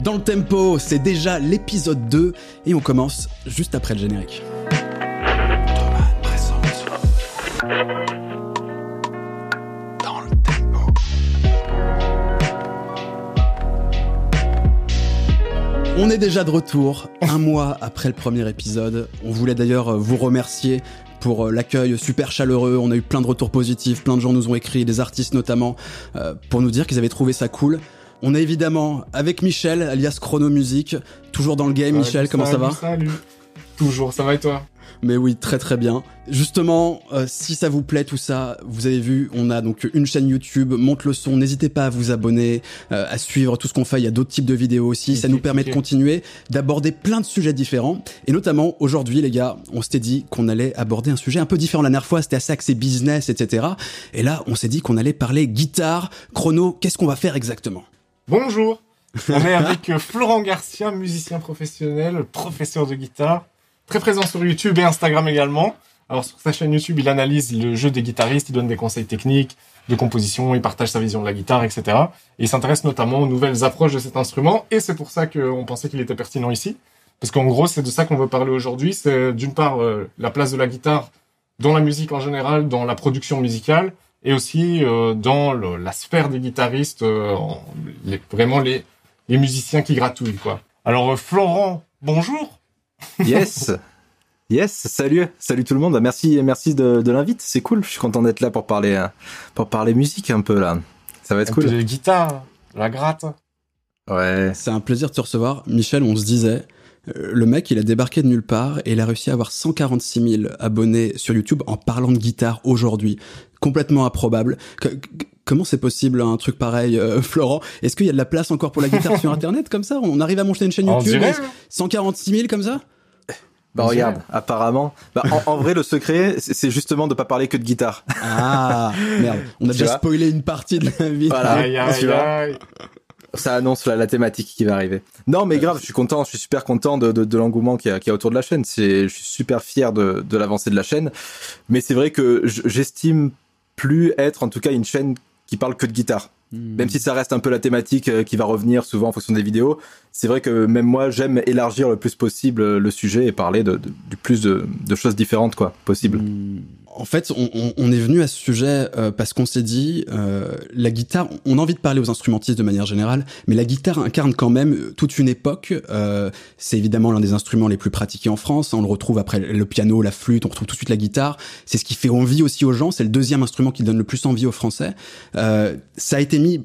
dans le tempo, c'est déjà l'épisode 2 et on commence juste après le générique. On est déjà de retour, un mois après le premier épisode. On voulait d'ailleurs vous remercier pour euh, l'accueil super chaleureux. On a eu plein de retours positifs, plein de gens nous ont écrit, des artistes notamment, euh, pour nous dire qu'ils avaient trouvé ça cool. On est évidemment avec Michel, alias Chrono Music, toujours dans le game. Michel, comment ça va Salut. Toujours, ça va et toi Mais oui, très très bien. Justement, euh, si ça vous plaît tout ça, vous avez vu, on a donc une chaîne YouTube, monte le son. N'hésitez pas à vous abonner, euh, à suivre tout ce qu'on fait. Il y a d'autres types de vidéos aussi. Ça nous permet de continuer, d'aborder plein de sujets différents. Et notamment aujourd'hui, les gars, on s'était dit qu'on allait aborder un sujet un peu différent. La dernière fois, c'était assez axé business, etc. Et là, on s'est dit qu'on allait parler guitare, chrono. Qu'est-ce qu'on va faire exactement? Bonjour. On est avec euh, Florent Garcia, musicien professionnel, professeur de guitare, très présent sur YouTube et Instagram également. Alors sur sa chaîne YouTube, il analyse le jeu des guitaristes, il donne des conseils techniques, de composition, il partage sa vision de la guitare, etc. Et il s'intéresse notamment aux nouvelles approches de cet instrument, et c'est pour ça qu'on pensait qu'il était pertinent ici. Parce qu'en gros, c'est de ça qu'on veut parler aujourd'hui. C'est d'une part euh, la place de la guitare dans la musique en général, dans la production musicale, et aussi euh, dans le- la sphère des guitaristes, euh, les- vraiment les, les musiciens qui gratouillent, quoi. Alors, euh, Florent, bonjour Yes. Yes, salut, salut tout le monde. Merci, merci de, de l'invite. C'est cool. Je suis content d'être là pour parler, pour parler musique un peu là. Ça va être Un peu cool. de guitare, la gratte. Ouais. C'est un plaisir de te recevoir. Michel, on se disait, le mec, il a débarqué de nulle part et il a réussi à avoir 146 000 abonnés sur YouTube en parlant de guitare aujourd'hui. Complètement improbable. Que- que- comment c'est possible un truc pareil, euh, Florent? Est-ce qu'il y a de la place encore pour la guitare sur Internet comme ça? On arrive à monter une chaîne YouTube dirait. et 146 000 comme ça? Bah On regarde, apparemment. Bah, en, en vrai, le secret, c'est justement de pas parler que de guitare. Ah merde, on a Tu déjà spoilé une partie de la vie. Voilà. Aïe, tu aïe, vois? aïe. Ça annonce la, la thématique qui va arriver. Non, mais grave, je suis content. Je suis super content de, de, de l'engouement qu'il y, a- qu'il y a autour de la chaîne. C'est, je suis super fier de, de l'avancée de la chaîne. Mais c'est vrai que j'estime plus être, en tout cas, une chaîne qui parle que de guitare. Même si ça reste un peu la thématique euh, qui va revenir souvent en fonction des vidéos, c'est vrai que même moi j'aime élargir le plus possible euh, le sujet et parler du plus de, choses différentes quoi possible. En fait, on, est venu à ce sujet euh, parce qu'on s'est dit, la guitare, on a envie de parler aux instrumentistes de manière générale, mais la guitare incarne quand même toute une époque. C'est évidemment l'un des instruments les plus pratiqués en France. On le retrouve après le piano, la flûte, on retrouve tout de suite la guitare. C'est ce qui fait envie aussi aux gens. C'est le deuxième instrument qui donne le plus envie aux Français. Ça a été mis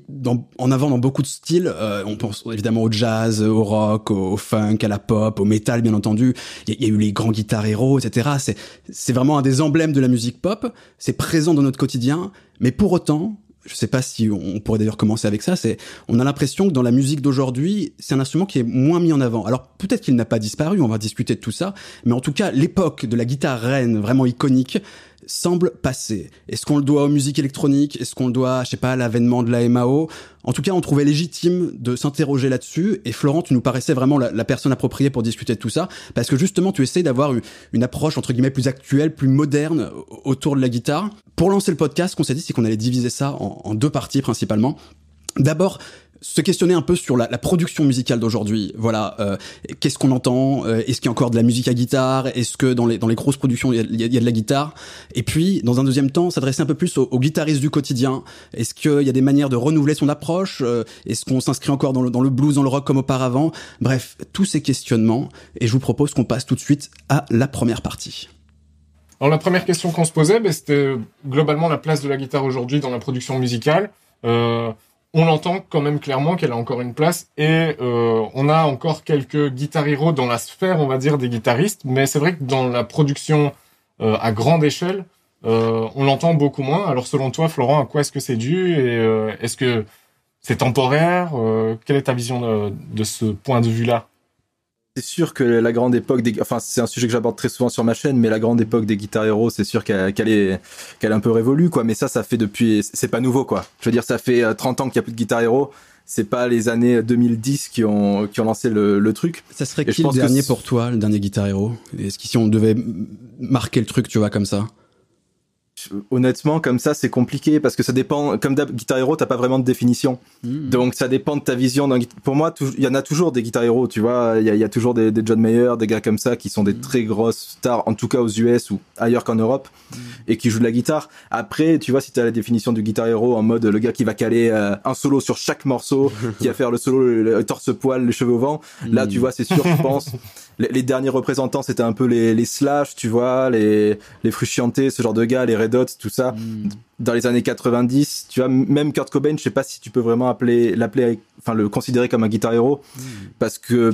en avant dans beaucoup de styles. Euh, on pense évidemment au jazz, au rock, au, funk, à la pop, au métal, bien entendu. Il y, a- eu les grands guitares héros, etc. C'est vraiment un des emblèmes de la musique pop. C'est présent dans notre quotidien, mais pour autant, je sais pas si on pourrait d'ailleurs commencer avec ça. C'est, on a l'impression que dans la musique d'aujourd'hui, c'est un instrument qui est moins mis en avant. Alors peut-être qu'il n'a pas disparu. On va discuter de tout ça, mais en tout cas, l'époque de la guitare reine, vraiment iconique, semble passer. Est-ce qu'on le doit aux musiques électroniques? Est-ce qu'on le doit, je sais pas, à l'avènement de la MAO En tout cas, on trouvait légitime de s'interroger là-dessus. Et Florent, tu nous paraissais vraiment la, personne appropriée pour discuter de tout ça, parce que justement, tu essaies d'avoir une, approche entre guillemets plus actuelle, plus moderne au- autour de la guitare. Pour lancer le podcast, qu'on s'est dit, c'est qu'on allait diviser ça en deux parties principalement. D'abord, se questionner un peu sur la, la production musicale d'aujourd'hui. Voilà, euh, qu'est-ce qu'on entend Euh, Est-ce qu'il y a encore de la musique à guitare Est-ce que dans les dans les grosses productions il y a, il y a- de la guitare? Et puis, dans un deuxième temps, s'adresser un peu plus aux, aux guitaristes du quotidien. Est-ce qu'il y a des manières de renouveler son approche? Euh, Est-ce qu'on s'inscrit encore dans le dans le blues, dans le rock comme auparavant? Bref, tous ces questionnements. Et je vous propose qu'on passe tout de suite à la première partie. Alors la première question qu'on se posait, ben, c'était globalement la place de la guitare aujourd'hui dans la production musicale. Euh, on l'entend quand même clairement qu'elle a encore une place et euh, on a encore quelques guitar héros dans la sphère, on va dire, des guitaristes. Mais c'est vrai que dans la production euh, à grande échelle, euh, on l'entend beaucoup moins. Alors selon toi, Florent, à quoi est-ce que c'est dû et euh, est-ce que c'est temporaire Quelle est ta vision de, de ce point de vue-là? C'est sûr que la grande époque des, enfin c'est un sujet que j'aborde très souvent sur ma chaîne, mais la grande époque des guitares héros, c'est sûr qu'elle est, qu'elle est un peu révolue quoi. Mais ça, ça fait depuis, c'est pas nouveau quoi. Je veux dire, ça fait euh, 30 ans qu'il y a plus de guitare héros. C'est pas les années 2010 qui ont qui ont lancé le, le truc. Ça serait Et qui le pense dernier pour toi, le dernier Guitar Hero Est-ce qu'ici on devait marquer le truc, tu vois, comme ça? Honnêtement, comme ça, c'est compliqué parce que ça dépend. Comme Guitar Hero, t'as pas vraiment de définition. Hmm. Donc ça dépend de ta vision. Pour moi, il y en a toujours des Guitar Hero, tu vois. Il y a, il y a toujours des, des John Mayer, des gars comme ça qui sont des très grosses stars, en tout cas aux US ou ailleurs qu'en Europe, et qui jouent de la guitare. Après, tu vois, si t'as la définition du Guitar Hero en mode le gars qui va caler euh, un solo sur chaque morceau, qui va faire le solo, le, le torse-poil, les cheveux au vent, là, tu vois, c'est sûr, je pense. Les, les derniers représentants, c'était un peu les, les Slash, tu vois, les, les Frusciante, ce genre de gars, les Red Tout ça Hmm. dans les années 90, tu vois, même Kurt Cobain, je sais pas si tu peux vraiment appeler, l'appeler, enfin, le considérer comme un guitar hero, parce que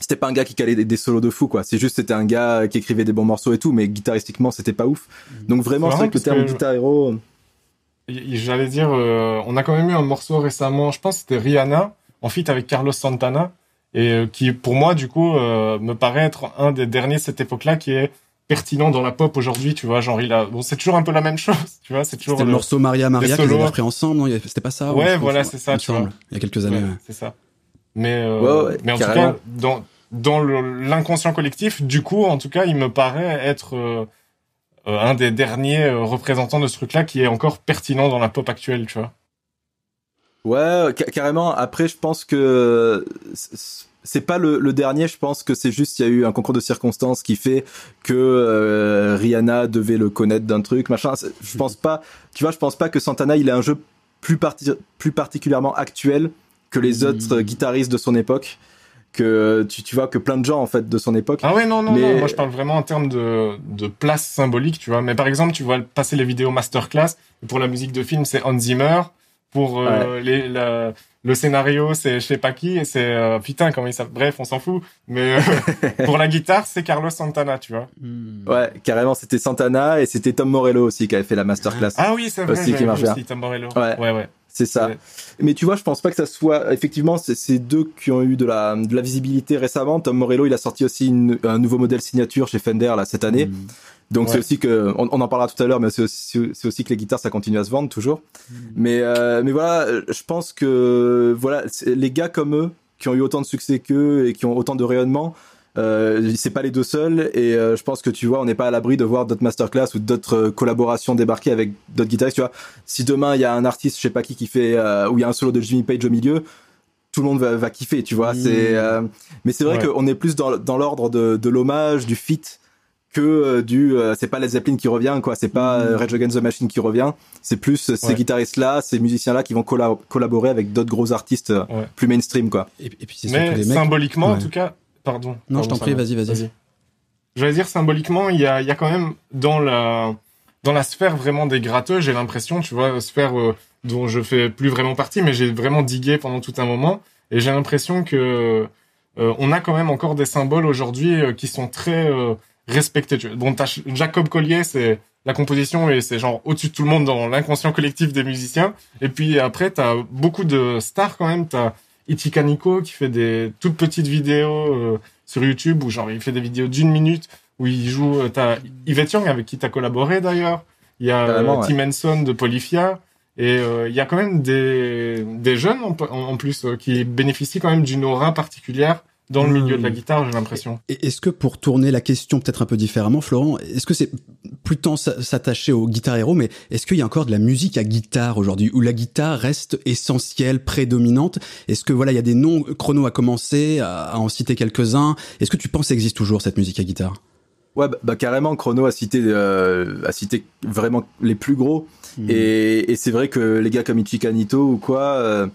c'était pas un gars qui calait des, des solos de fou, quoi. C'est juste, c'était un gars qui écrivait des bons morceaux et tout, mais guitaristiquement, c'était pas ouf. Donc vraiment, C'est vrai que le terme que- guitar hero, Y- J'allais dire, euh, on a quand même eu un morceau récemment, je pense que c'était Rihanna, en feat avec Carlos Santana, et euh, qui, pour moi, du coup, euh, me paraît être un des derniers de cette époque-là qui est pertinent dans la pop aujourd'hui, tu vois, genre il a, bon, c'est toujours un peu la même chose, tu vois, c'est toujours le morceau Maria Maria qu'ils avaient repris ensemble, non? C'était pas ça Ouais, ou- voilà, il c'est ça, tu vois. Il y a quelques années. Ouais, ouais. c'est ça. Mais, euh, Ouais, ouais, mais en tout cas, dans, dans l'inconscient collectif, du coup, en tout cas, il me paraît être euh, euh, un des derniers euh, représentants de ce truc-là qui est encore pertinent dans la pop actuelle, tu vois. Ouais, ca- carrément. Après, je pense que c'est pas le, le dernier. Je pense que c'est juste il y a eu un concours de circonstances qui fait que euh, Rihanna devait le connaître d'un truc, machin. Je pense pas. Tu vois, je pense pas que Santana il est un jeu plus parti- plus particulièrement actuel que les Mhm. autres guitaristes de son époque. Que tu, tu vois que plein de gens en fait de son époque. Ah ouais, non, non, Mais- non. Moi, je parle vraiment en termes de, de place symbolique, tu vois. Mais par exemple, tu vois passer les vidéos masterclass. Pour la musique de film, c'est Hans Zimmer. Pour euh, les, la- le scénario, c'est je sais pas qui. Et c'est euh, putain, comment il s'appelle? Bref, on s'en fout. Mais euh, pour la guitare, c'est Carlos Santana, tu vois. Hmm. Ouais, carrément, c'était Santana et c'était Tom Morello aussi qui avait fait la masterclass. Ah oui, c'est vrai. Aussi qui marche aussi Tom Morello. Ouais. ouais, ouais. C'est ça. Ouais. Mais tu vois, je pense pas que ça soit effectivement c'est ces deux qui ont eu de la de la visibilité récemment. Tom Morello, il a sorti aussi une- un nouveau modèle signature chez Fender là cette année. Hmm. Donc Ouais. c'est aussi que on, on en parlera tout à l'heure, mais c'est aussi, c'est aussi que les guitares ça continue à se vendre toujours. Mais euh, mais voilà, euh, je pense que voilà les gars comme eux qui ont eu autant de succès qu'eux et qui ont autant de rayonnement. Euh, c'est pas les deux seuls et euh, je pense que tu vois on n'est pas à l'abri de voir d'autres masterclass ou d'autres euh, collaborations débarquer avec d'autres guitaristes tu vois si demain il y a un artiste je sais pas qui qui fait euh, où il y a un solo de Jimmy Page au milieu tout le monde va, va kiffer tu vois Mm. c'est euh, mais c'est vrai Ouais. qu'on est plus dans, dans l'ordre de, de l'hommage du fit que euh, du euh, c'est pas Led Zeppelin qui revient quoi c'est pas Mm. euh, Rage Against the Machine qui revient c'est plus ces Ouais. guitaristes là ces musiciens là qui vont colla- collaborer avec d'autres gros artistes Ouais. plus mainstream quoi Et, et puis Mais mecs. symboliquement, en Ouais. tout cas, pardon. Non, je t'en prie, vas-y, vas-y. J'allais dire symboliquement, il y a, il y a quand même dans la dans la sphère vraiment des gratteux, j'ai l'impression, tu vois, sphère euh, dont je fais plus vraiment partie, mais j'ai vraiment digué pendant tout un moment, et j'ai l'impression que euh, on a quand même encore des symboles aujourd'hui euh, qui sont très vois. Bon, Jacob Collier, c'est la composition et c'est genre au-dessus de tout le monde dans l'inconscient collectif des musiciens. Et puis après, t'as beaucoup de stars quand même. T'as Ichika Nico qui fait des toutes petites vidéos euh, sur YouTube où genre il fait des vidéos d'une minute où il joue. euh, T'as Yvette Young avec qui t'as collaboré d'ailleurs. Il y a Carrément, euh, ouais. Tim Henson de Polyphia. Et euh, il y a quand même des, des jeunes en, plus qui bénéficient quand même d'une aura particulière dans le Hmm. milieu de la guitare, j'ai l'impression. Et Est-ce que pour tourner la question peut-être un peu différemment, Florent, est-ce que c'est plus tant s'attacher aux guitares héros, mais est-ce qu'il y a encore de la musique à guitare aujourd'hui, où la guitare reste essentielle, prédominante? Est-ce que voilà, il y a des noms chrono à commencer, à, à en citer quelques-uns? Est-ce que tu penses existe toujours cette musique à guitare? Ouais, bah, bah, carrément, Chrono a cité, euh, a cité vraiment les plus gros. Et, et c'est vrai que les gars comme Ichika Nito ou quoi, euh,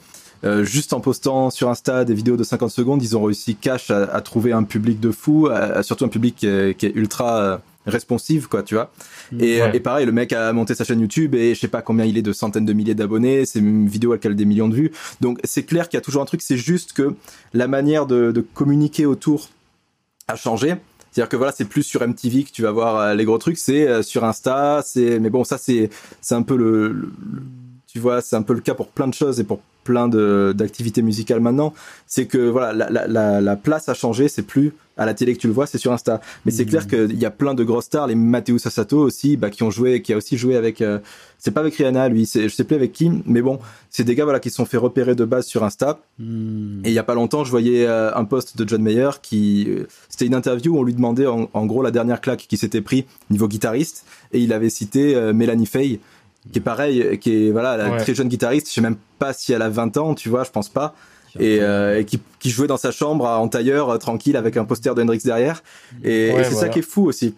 euh, juste en postant sur Insta des vidéos de 50 secondes, ils ont réussi cash à, à trouver un public de fou, à- à- surtout un public qui est, qui est ultra euh, responsive, quoi, tu vois. Et, Ouais. et pareil, le mec a monté sa chaîne YouTube et je sais pas combien il est de centaines de milliers d'abonnés, c'est une vidéo à laquelle des millions de vues. Donc c'est clair qu'il y a toujours un truc, c'est juste que la manière de, de communiquer autour a changé. C'est-à-dire que voilà, c'est plus sur MTV que tu vas voir euh, les gros trucs, c'est euh, sur Insta, c'est mais bon ça c'est c'est un peu le, le- tu vois, c'est un peu le cas pour plein de choses et pour plein d'activités musicales maintenant. C'est que voilà, la, la, la, la place a changé. C'est plus à la télé que tu le vois, c'est sur Insta. Mais c'est Mhm. clair qu'il y a plein de grosses stars, les Matteo Sassato aussi, bah, qui ont joué, qui a aussi joué avec. euh, c'est pas avec Rihanna, lui. Je sais plus avec qui, mais bon, c'est des gars voilà qui se sont fait repérer de base sur Insta. Hmm. Et il y a pas longtemps, je voyais euh, un post de John Mayer qui, euh, c'était une interview où on lui demandait en, en gros la dernière claque qui s'était pris niveau guitariste, et il avait cité Mélanie Faye, qui est pareil, qui est voilà la Ouais. très jeune guitariste. Je sais même pas si elle a 20 ans, tu vois, je pense pas. Et, euh, et qui, qui jouait dans sa chambre en tailleur euh, tranquille avec un poster de Hendrix derrière. Et, c'est ça qui est fou aussi.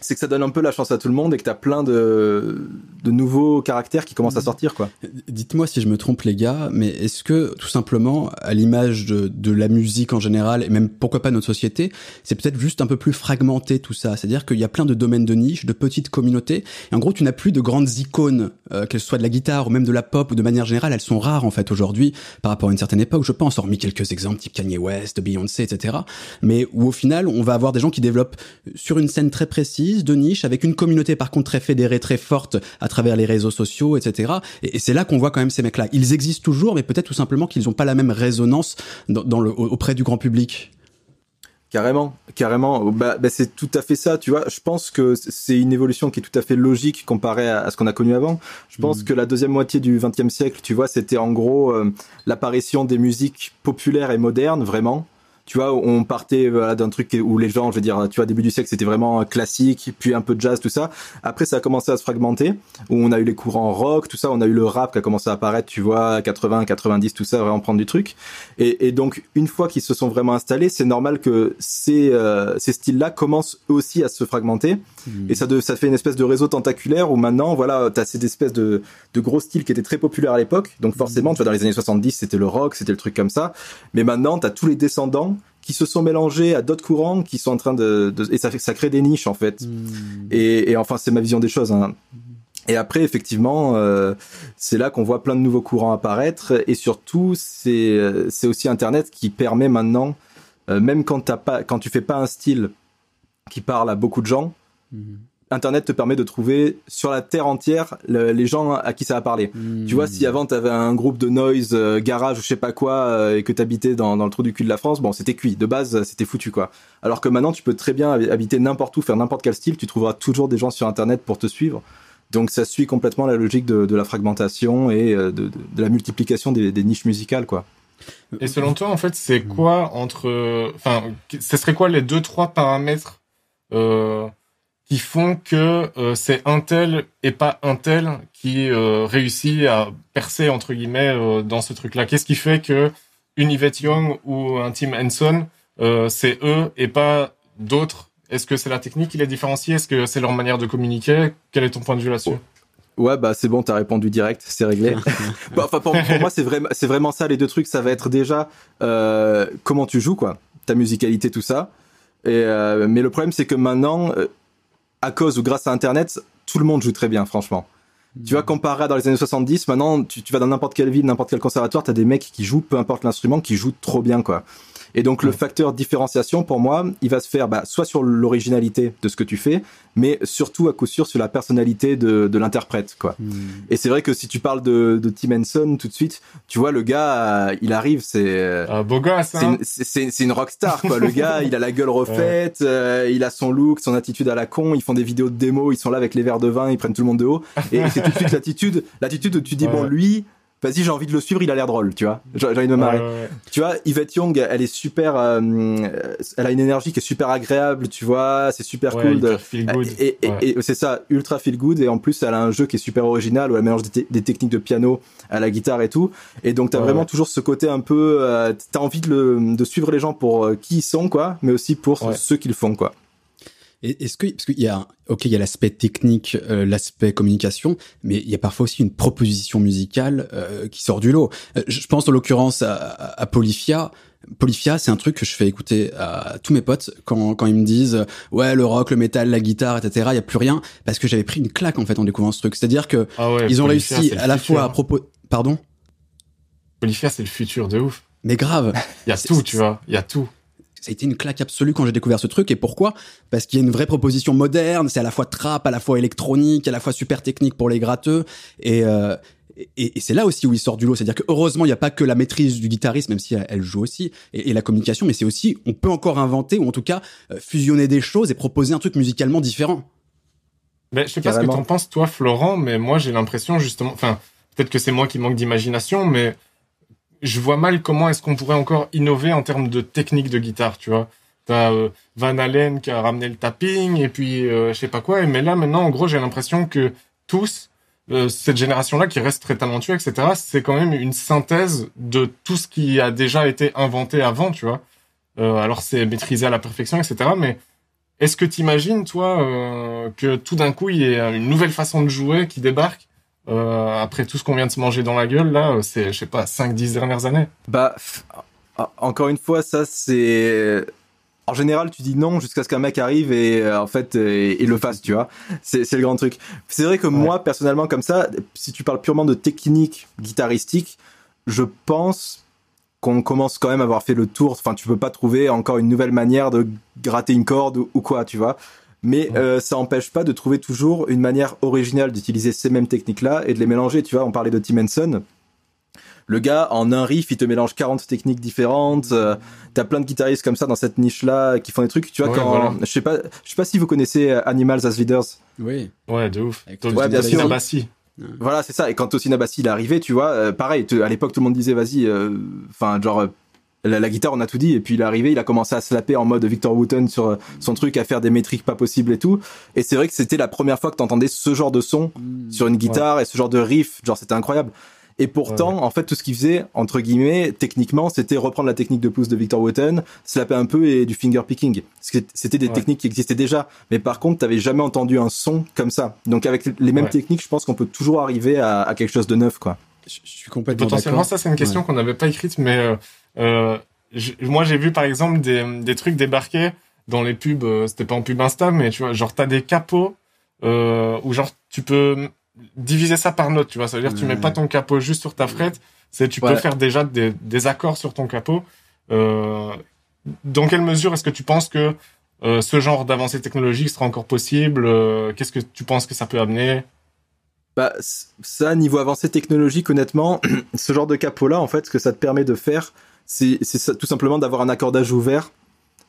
C'est que ça donne un peu la chance à tout le monde et que t'as plein de, de nouveaux caractères qui commencent à sortir, quoi. Dites-moi si je me trompe les gars, mais est-ce que tout simplement, à l'image de, de la musique en général, et même pourquoi pas notre société, c'est peut-être juste un peu plus fragmenté tout ça? C'est-à-dire qu'il y a plein de domaines de niche, de petites communautés, et en gros tu n'as plus de grandes icônes, euh, qu'elles soient de la guitare ou même de la pop ou de manière générale, elles sont rares en fait aujourd'hui par rapport à une certaine époque, je pense, hormis quelques exemples type Kanye West, Beyoncé, etc. Mais où au final on va avoir des gens qui développent sur une scène très précise, de niche, avec une communauté par contre très fédérée, très forte à travers les réseaux sociaux, etc. Et, et c'est là qu'on voit quand même ces mecs-là. Ils existent toujours, mais peut-être tout simplement qu'ils n'ont pas la même résonance dans, dans le, auprès du grand public. Carrément, carrément. Bah, bah, c'est tout à fait ça, tu vois. Je pense que c'est une évolution qui est tout à fait logique comparée à, à ce qu'on a connu avant. Je pense Mhm. que la deuxième moitié du XXe siècle, tu vois, c'était en gros euh, l'apparition des musiques populaires et modernes, vraiment. Tu vois, on partait voilà, d'un truc où les gens, je veux dire, tu vois, début du siècle, c'était vraiment classique, puis un peu de jazz, tout ça. Après, ça a commencé à se fragmenter, où on a eu les courants rock, tout ça, on a eu le rap qui a commencé à apparaître, tu vois, 80, 90, tout ça, vraiment prendre du truc. Et, et donc, une fois qu'ils se sont vraiment installés, c'est normal que ces, euh, ces styles-là commencent eux aussi à se fragmenter. Et ça, de, ça fait une espèce de réseau tentaculaire où maintenant, voilà, t'as cette espèce de, de gros styles qui étaient très populaires à l'époque. Donc forcément, tu vois, dans les années 70, c'était le rock, c'était le truc comme ça. Mais maintenant, t'as tous les descendants qui se sont mélangés à d'autres courants qui sont en train de, de et ça crée des niches en fait. Et, et enfin, c'est ma vision des choses. Hein. Et après, effectivement, euh, c'est là qu'on voit plein de nouveaux courants apparaître. Et surtout, c'est euh, c'est aussi Internet qui permet maintenant, euh, même quand t'as pas, quand tu fais pas un style qui parle à beaucoup de gens, Internet te permet de trouver sur la terre entière le- les gens à qui ça va parler. Tu vois, si avant t'avais un groupe de noise, euh, garage ou je sais pas quoi, euh, et que t'habitais dans, dans le trou du cul de la France, bon, c'était cuit. De base, c'était foutu, quoi. Alors que maintenant, tu peux très bien hab- habiter n'importe où, faire n'importe quel style, tu trouveras toujours des gens sur Internet pour te suivre. Donc ça suit complètement la logique de, de la fragmentation et euh, de, de- de la multiplication des, des niches musicales, quoi. Et selon toi, en fait, c'est quoi entre, enfin, ce serait quoi les deux trois paramètres euh, qui font que euh, c'est un tel et pas un tel qui euh, réussit à percer entre guillemets euh, dans ce truc-là Qu'est-ce qui fait que une Yvette Young ou un Tim Henson, euh, c'est eux et pas d'autres? Est-ce que c'est la technique qui les différencie? Est-ce que c'est leur manière de communiquer? Quel est ton point de vue là-dessus? Ouais, bah c'est bon, t'as répondu direct, c'est réglé. Bah, enfin, pour, pour moi, c'est vraiment, c'est vraiment ça. Les deux trucs, ça va être déjà euh, comment tu joues, quoi, ta musicalité, tout ça. Et euh, mais le problème, c'est que maintenant, euh, à cause ou grâce à Internet, tout le monde joue très bien, franchement. Tu vois, comparé à dans les années 70, maintenant, tu, tu vas dans n'importe quelle ville, n'importe quel conservatoire, t'as des mecs qui jouent, peu importe l'instrument, qui jouent trop bien, quoi. Et donc, le facteur différenciation, pour moi, il va se faire bah, soit sur l'originalité de ce que tu fais, mais surtout, à coup sûr, sur la personnalité de, de l'interprète, quoi. Et c'est vrai que si tu parles de, de Tim Henson tout de suite, tu vois, le gars, euh, il arrive, c'est... euh, euh, Beau gosse, c'est hein une, c'est- c'est une rockstar, quoi. Le gars, il a la gueule refaite, euh, il a son look, son attitude à la con, ils font des vidéos de démo, ils sont là avec les verres de vin, ils prennent tout le monde de haut. Et c'est tout de suite l'attitude, l'attitude où tu dis, Ouais. bon, lui, vas-y, j'ai envie de le suivre, il a l'air drôle, tu vois. J'ai envie de me marrer. Ouais, ouais, ouais. Tu vois, Yvette Young, elle est super, euh, elle a une énergie qui est super agréable, tu vois, c'est super Ouais, cool de, feel good. et, et- Ouais. et c'est ça, ultra feel good. Et en plus, elle a un jeu qui est super original où elle mélange des, des techniques de piano à la guitare et tout. Et donc, t'as vraiment toujours ce côté un peu, euh, t'as envie de, le, de suivre les gens pour euh, qui ils sont, quoi, mais aussi pour ceux qu'ils font, quoi. Est-ce que parce qu'il y a ok il y a l'aspect technique, euh, l'aspect communication, mais il y a parfois aussi une proposition musicale euh, qui sort du lot. Euh, je pense en l'occurrence à, à, à Polyphia. Polyphia, c'est un truc que je fais écouter à tous mes potes quand, quand ils me disent ouais le rock, le métal, la guitare, etc. Il y a plus rien parce que j'avais pris une claque en fait en découvrant ce truc. C'est-à-dire que Ah ouais, ils ont Polyphia, réussi à la futur. fois à propos pardon? Polyphia, c'est le futur de ouf. mais grave Il y a tout, tu vois. Il y a tout. Ça a été une claque absolue quand j'ai découvert ce truc. Et pourquoi? Parce qu'il y a une vraie proposition moderne. C'est à la fois trap, à la fois électronique, à la fois super technique pour les gratteux. Et, euh, et, et c'est là aussi où il sort du lot. C'est-à-dire que heureusement, il n'y a pas que la maîtrise du guitariste, même si elle, elle joue aussi, et, et la communication, mais c'est aussi, on peut encore inventer, ou en tout cas, euh, fusionner des choses et proposer un truc musicalement différent. Mais je sais pas ce que t'en penses, toi, Florent, mais moi, j'ai l'impression, justement, enfin, peut-être que c'est moi qui manque d'imagination, mais je vois mal comment est-ce qu'on pourrait encore innover en termes de technique de guitare, tu vois. T'as euh, Van Halen qui a ramené le tapping, et puis euh, je sais pas quoi, mais là, maintenant, en gros, j'ai l'impression que tous, euh, cette génération-là qui reste très talentueux, etc., c'est quand même une synthèse de tout ce qui a déjà été inventé avant, tu vois. Euh, alors c'est maîtrisé à la perfection, etc., mais est-ce que t'imagines, toi, euh, que tout d'un coup, il y ait une nouvelle façon de jouer qui débarque euh, après tout ce qu'on vient de se manger dans la gueule, là, euh, c'est, je sais pas, 5-10 dernières années Bah, encore une fois, ça c'est. En général, tu dis non jusqu'à ce qu'un mec arrive et euh, en fait et le fasse, tu vois. C'est le grand truc. C'est vrai que moi, personnellement, comme ça, si tu parles purement de technique guitaristique, je pense qu'on commence quand même à avoir fait le tour. Enfin, tu peux pas trouver encore une nouvelle manière de gratter une corde ou, ou quoi, tu vois. Mais euh, ça empêche pas de trouver toujours une manière originale d'utiliser ces mêmes techniques-là et de les mélanger. Tu vois, on parlait de Tim Henson. Le gars, en un riff, il te mélange 40 techniques différentes. Euh, T'as plein de guitaristes comme ça dans cette niche-là qui font des trucs. Tu vois, Ouais, quand voilà. je sais pas, je sais pas si vous connaissez euh, Animals as Leaders. Oui. Ouais, de ouf. Avec Ouais, bien Tina sûr. Bassi. Voilà, c'est ça. Et quand Tosina Bassi il est arrivé, tu vois, euh, pareil. te- à l'époque, tout le monde disait, vas-y, euh, enfin, genre. La, la guitare, on a tout dit, et puis il est arrivé, il a commencé à slapper en mode Victor Wooten sur euh, son truc, à faire des métriques pas possibles et tout. Et c'est vrai que c'était la première fois que t'entendais ce genre de son sur une guitare et ce genre de riff, genre c'était incroyable. Et pourtant, en fait, tout ce qu'il faisait, entre guillemets, techniquement, c'était reprendre la technique de pouce de Victor Wooten, slapper un peu et du finger picking. C'était des Ouais. techniques qui existaient déjà. Mais par contre, t'avais jamais entendu un son comme ça. Donc avec les mêmes techniques, je pense qu'on peut toujours arriver à, à quelque chose de neuf, quoi. Je, suis complètement Potentiellement, ça, c'est une question qu'on n'avait pas écrite, mais euh, euh, moi, j'ai vu, par exemple, des, des trucs débarquer dans les pubs, euh, c'était pas en pub Insta, mais tu vois, genre, t'as des capots euh, où, genre, tu peux diviser ça par note, tu vois. Ça veut dire tu mets pas ton capot juste sur ta frette, c'est tu peux faire déjà des, des accords sur ton capot. Euh, dans quelle mesure est-ce que tu penses que ce genre d'avancée technologique sera encore possible Qu'est-ce que tu penses que ça peut amener? Bah, ça, niveau avancée technologique, honnêtement, ce genre de capot-là, en fait, ce que ça te permet de faire, c'est tout simplement d'avoir un accordage ouvert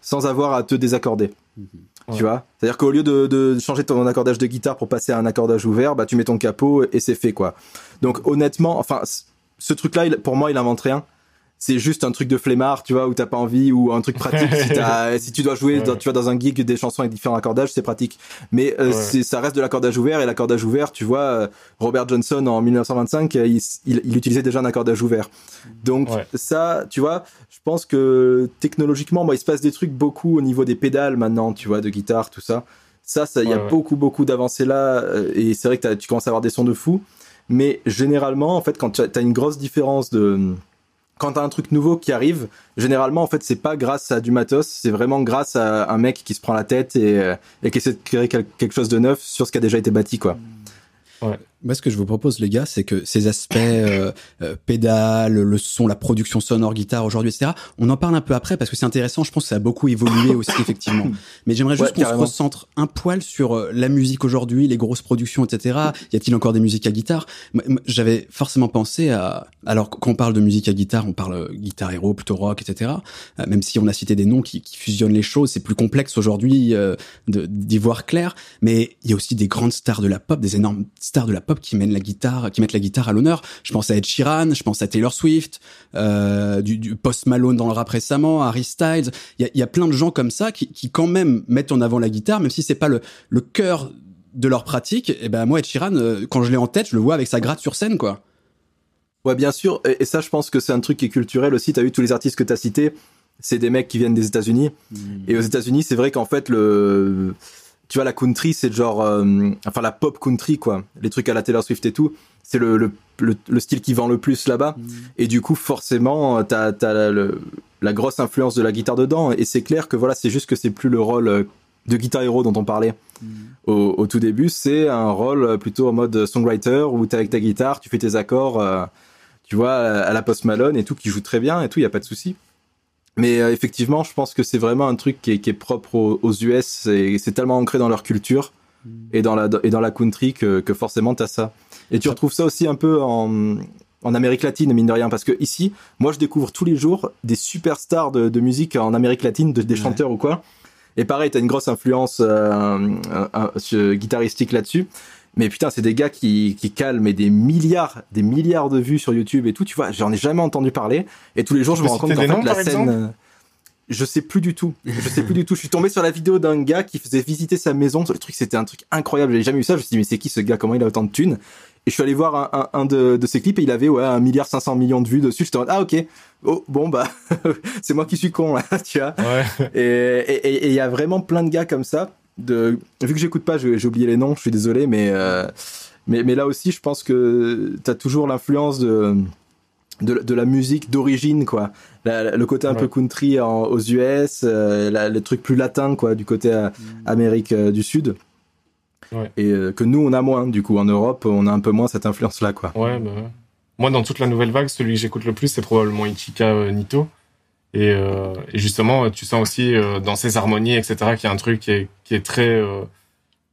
sans avoir à te désaccorder. Mhm. Ouais. Tu vois? C'est-à-dire qu'au lieu de, de changer ton accordage de guitare pour passer à un accordage ouvert, bah, tu mets ton capot et c'est fait, quoi. Donc, honnêtement, enfin, ce truc-là, pour moi, il invente rien. C'est juste un truc de flemmard, tu vois, où t'as pas envie, ou un truc pratique. si, si tu dois jouer, Ouais. tu vois, dans un gig des chansons avec différents accordages, c'est pratique. Mais euh, Ouais. ça reste de l'accordage ouvert, et l'accordage ouvert, tu vois, euh, Robert Johnson en 1925, euh, il, il, il utilisait déjà un accordage ouvert. Donc Ouais. ça, tu vois, je pense que technologiquement, moi, il se passe des trucs beaucoup au niveau des pédales maintenant, tu vois, de guitare, tout ça. Ça, ça, il y a beaucoup, beaucoup d'avancées là, euh, et c'est vrai que tu commences à avoir des sons de fou. Mais généralement, en fait, quand tu as une grosse différence de quand t'as un truc nouveau qui arrive, généralement, en fait, c'est pas grâce à du matos, c'est vraiment grâce à un mec qui se prend la tête et, euh, et qui essaie de créer quel- quelque chose de neuf sur ce qui a déjà été bâti, quoi. Moi, ce que je vous propose, les gars, c'est que ces aspects euh, euh, pédales, le son, la production sonore, guitare aujourd'hui, etc. On en parle un peu après parce que c'est intéressant. Je pense que ça a beaucoup évolué aussi, effectivement. Mais j'aimerais juste Ouais, qu'on se recentre un poil sur euh, la musique aujourd'hui, les grosses productions, etc. Y a-t-il encore des musiques à guitare? J'avais forcément pensé à. Alors, quand on parle de musique à guitare, on parle euh, guitare héros, plutôt rock, etc. Même si on a cité des noms qui, qui fusionnent les choses, c'est plus complexe aujourd'hui d'y voir clair. Mais il y a aussi des grandes stars de la pop, des énormes stars de la pop qui mènent la guitare, qui mettent la guitare à l'honneur. Je pense à Ed Sheeran, je pense à Taylor Swift, euh, du, du Post Malone dans le rap récemment, Harry Styles. Il y a, il y a plein de gens comme ça qui, qui quand même mettent en avant la guitare, même si c'est pas le, le cœur de leur pratique. Et ben moi, Ed Sheeran, euh, quand je l'ai en tête, je le vois avec sa gratte sur scène, quoi. Ouais, bien sûr. Et, et ça, je pense que c'est un truc qui est culturel aussi. T'as vu tous les artistes que t'as cités, c'est des mecs qui viennent des États-Unis. Et aux États-Unis, c'est vrai qu'en fait, le, tu vois, la country, c'est genre, euh, enfin, la pop country, quoi. Les trucs à la Taylor Swift et tout. C'est le, le, le, le style qui vend le plus là-bas. Et du coup, forcément, t'as, t'as la, le- la grosse influence de la guitare dedans. Et c'est clair que voilà, c'est juste que c'est plus le rôle euh, de guitar héros dont on parlait au, au tout début. C'est un rôle euh, plutôt en mode songwriter où t'es avec ta guitare, tu fais tes accords, euh, tu vois, à la Post Malone et tout, qui joue très bien et tout, y a pas de souci. Mais euh, effectivement, je pense que c'est vraiment un truc qui est, qui est propre aux, aux US et c'est tellement ancré dans leur culture et dans la et dans la country que, que forcément t'as ça. Et tu retrouves ça aussi un peu en en Amérique latine mine de rien parce que ici, moi je découvre tous les jours des superstars de, de musique en Amérique latine, de- des Ouais. chanteurs ou quoi. Et pareil, t'as une grosse influence euh, un- sur- guitaristique là-dessus. Mais putain, c'est des gars qui, qui calent mais des milliards, des milliards de vues sur YouTube et tout. Tu vois, j'en ai jamais entendu parler. Et tous les jours, je me rends compte qu'en fait, noms, la scène. euh, Je sais plus du tout. Je sais plus du tout. Je suis tombé sur la vidéo d'un gars qui faisait visiter sa maison. Le truc, c'était un truc incroyable. J'avais jamais vu ça. Je me suis dit, mais c'est qui ce gars? Comment il a autant de thunes? Et je suis allé voir un, un, un de, de ses clips et il avait, ouais, un milliard 500 millions de vues dessus. J'étais en mode, ah, ok. Oh, bon, bah, c'est moi qui suis con, là, tu vois. Ouais. Et et- et- et il y a vraiment plein de gars comme ça. De, vu que j'écoute pas, j'ai oublié les noms, je suis désolé, mais, euh, mais, mais là aussi, je pense que t'as toujours l'influence de, de, de la musique d'origine, quoi. La- le côté un Ouais. peu country en- aux US, euh, la- le truc plus latin, quoi, du côté euh, Amérique euh, du Sud. Ouais. Et euh, que nous, on a moins, du coup. En Europe, on a un peu moins cette influence-là, quoi. Ouais, bah ouais. Moi, dans toute la nouvelle vague, celui que j'écoute le plus, c'est probablement Ichika Nito. Et, euh, et justement, tu sens aussi euh, dans ses harmonies, etc., qu'il y a un truc qui est, qui est très euh,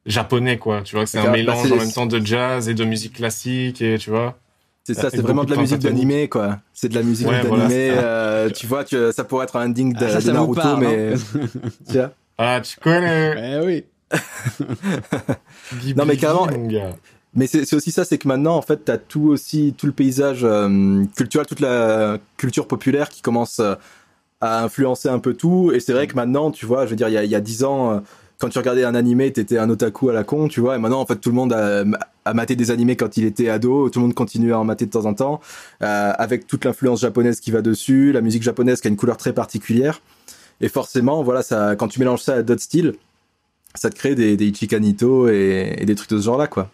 japonais, quoi. Tu vois, que c'est un Bah, mélange c'est- en même temps de jazz et de musique classique, et tu vois. C'est ça, Avec c'est vraiment de la musique d'animé, quoi. C'est de la musique Ouais, d'animé. voilà, euh, tu vois, tu, ça pourrait être un ending de, Ah, ça, de ça vous Naruto, parle, mais. hein tu vois. Ah, tu connais Eh oui. Non, mais carrément-. Mais c'est c'est aussi ça, c'est que maintenant, en fait, t'as tout aussi, tout le paysage euh, culturel, toute la culture populaire qui commence euh, à influencer un peu tout. Et c'est vrai que maintenant, tu vois, je veux dire, il y a, il y a 10 ans, euh, quand tu regardais un animé, t'étais un otaku à la con, tu vois. Et maintenant, en fait, tout le monde a, a maté des animés quand il était ado. Tout le monde continue à en mater de temps en temps, euh, avec toute l'influence japonaise qui va dessus, la musique japonaise qui a une couleur très particulière. Et forcément, voilà, ça, quand tu mélanges ça à d'autres styles, ça te crée des, des Ichikanito et, et des trucs de ce genre-là, quoi.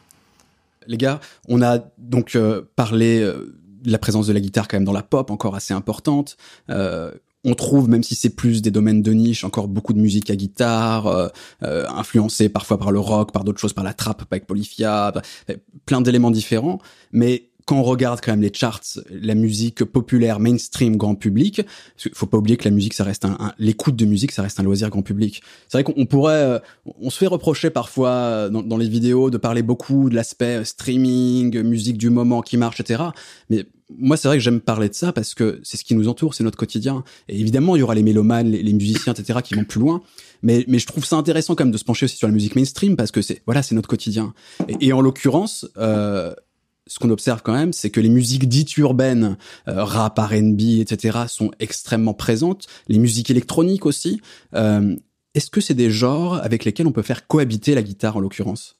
Les gars, on a donc euh, parlé euh, de la présence de la guitare quand même dans la pop, encore assez importante. Euh, on trouve, même si c'est plus des domaines de niche, encore beaucoup de musique à guitare, euh, euh, influencée parfois par le rock, par d'autres choses, par la trap, avec Polyphia, plein d'éléments différents. Mais quand on regarde quand même les charts, la musique populaire, mainstream, grand public, parce qu'il faut pas oublier que la musique, ça reste un, un- l'écoute de musique, ça reste un loisir grand public. C'est vrai qu'on on pourrait, euh, on se fait reprocher parfois euh, dans, dans les vidéos de parler beaucoup de l'aspect euh, streaming, musique du moment qui marche, etc. Mais moi, c'est vrai que j'aime parler de ça parce que c'est ce qui nous entoure, c'est notre quotidien. Et évidemment, il y aura les mélomanes, les, les musiciens, etc., qui vont plus loin. Mais, mais je trouve ça intéressant quand même de se pencher aussi sur la musique mainstream parce que c'est, voilà, c'est notre quotidien. Et, et en l'occurrence, euh, ce qu'on observe quand même, c'est que les musiques dites urbaines, euh, rap, R&B, etc., sont extrêmement présentes. Les musiques électroniques aussi. Euh, Est-ce que c'est des genres avec lesquels on peut faire cohabiter la guitare en l'occurrence?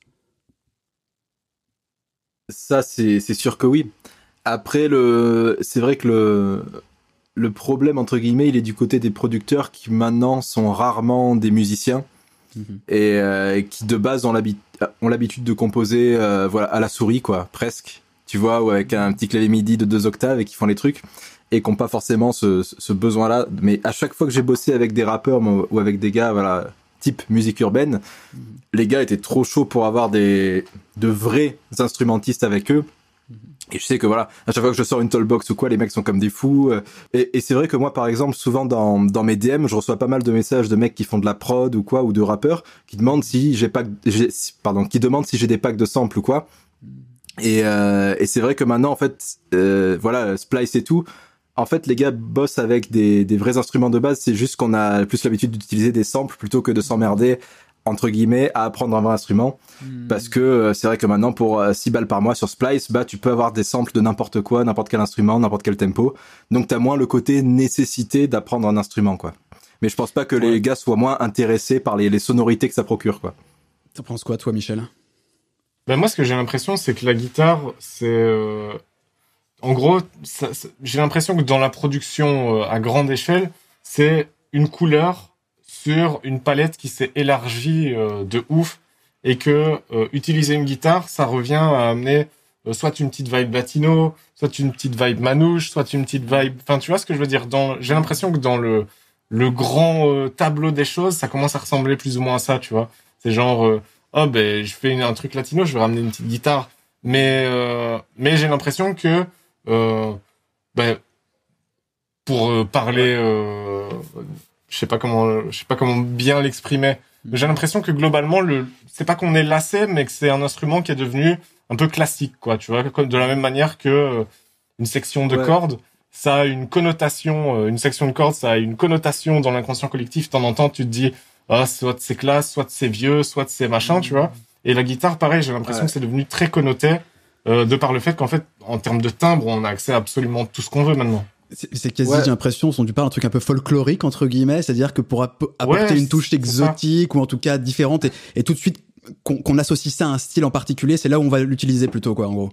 Ça, c'est sûr que oui. Après, le, c'est vrai que le, le problème, entre guillemets, il est du côté des producteurs qui maintenant sont rarement des musiciens et euh, qui de base ont l'habi- ont l'habitude de composer euh, voilà, à la souris, quoi, presque. Tu vois, ou avec un petit clavier MIDI de deux octaves et qui font les trucs et qui n'ont pas forcément ce, ce besoin-là. Mais à chaque fois que j'ai bossé avec des rappeurs ou avec des gars, voilà, type musique urbaine, les gars étaient trop chauds pour avoir des de vrais instrumentistes avec eux. Et je sais que voilà, à chaque fois que je sors une tollbox ou quoi, les mecs sont comme des fous. euh, Et, et c'est vrai que moi, par exemple, souvent dans, dans mes DM, je reçois pas mal de messages de mecs qui font de la prod ou quoi, ou de rappeurs, qui demandent si j'ai pas, pardon, qui demandent si j'ai des packs de samples ou quoi. Et, euh, et c'est vrai que maintenant, en fait, euh, voilà, Splice et tout, en fait, les gars bossent avec des, des vrais instruments de base. C'est juste qu'on a plus l'habitude d'utiliser des samples plutôt que de s'emmerder entre guillemets à apprendre un vrai instrument. Parce que euh, c'est vrai que maintenant pour euh, 6 balles par mois sur Splice bah tu peux avoir des samples de n'importe quoi n'importe quel instrument n'importe quel tempo. Donc t'as moins le côté nécessité d'apprendre un instrument quoi. Mais je pense pas que les gars soient moins intéressés par les, les sonorités que ça procure quoi. T'en penses quoi, toi, Michel? Ben moi, ce que j'ai l'impression, c'est que la guitare, c'est... euh, En gros, j'ai l'impression que dans la production euh, à grande échelle, c'est une couleur sur une palette qui s'est élargie euh, de ouf et que euh, utiliser une guitare, ça revient à amener soit une petite vibe latino, soit une petite vibe manouche, soit une petite vibe... Enfin, tu vois ce que je veux dire? Dans... J'ai l'impression que dans le, le grand tableau des choses, ça commence à ressembler plus ou moins à ça, tu vois? C'est genre... oh ben je fais une- un truc latino, je vais ramener une petite guitare. Mais euh, mais j'ai l'impression que euh, ben pour euh, parler, euh, je sais pas comment, je sais pas comment bien l'exprimer. Mais j'ai l'impression que globalement, le, c'est pas qu'on est lassé, mais que c'est un instrument qui est devenu un peu classique, quoi. Tu vois, de la même manière que une section de Ouais. cordes, ça a une connotation, une section de cordes, ça a une connotation dans l'inconscient collectif. De temps en temps, tu te dis, ah, soit c'est classe, soit c'est vieux, soit c'est machin, tu vois. Et la guitare, pareil, j'ai l'impression Ouais. que c'est devenu très connoté euh, de par le fait qu'en fait, en termes de timbre, on a accès à absolument tout ce qu'on veut maintenant. C'est quasi, Ouais. j'ai l'impression, sont du parles un truc un peu folklorique, entre guillemets, c'est-à-dire que pour app- apporter Ouais, une touche exotique ou en tout cas différente et, et tout de suite qu'on qu'on associe ça à un style en particulier, c'est là où on va l'utiliser plutôt, quoi, en gros.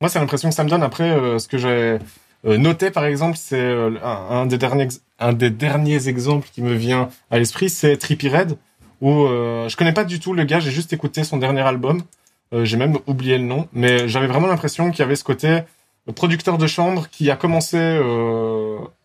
Moi, c'est l'impression que ça me donne. Après, euh, ce que j'ai euh, noté, par exemple, c'est euh, un, des derniers, un des derniers exemples qui me vient à l'esprit, c'est Trippie Red, où euh, je connais pas du tout le gars, j'ai juste écouté son dernier album. J'ai même oublié le nom, mais j'avais vraiment l'impression qu'il y avait ce côté producteur de chambre qui a commencé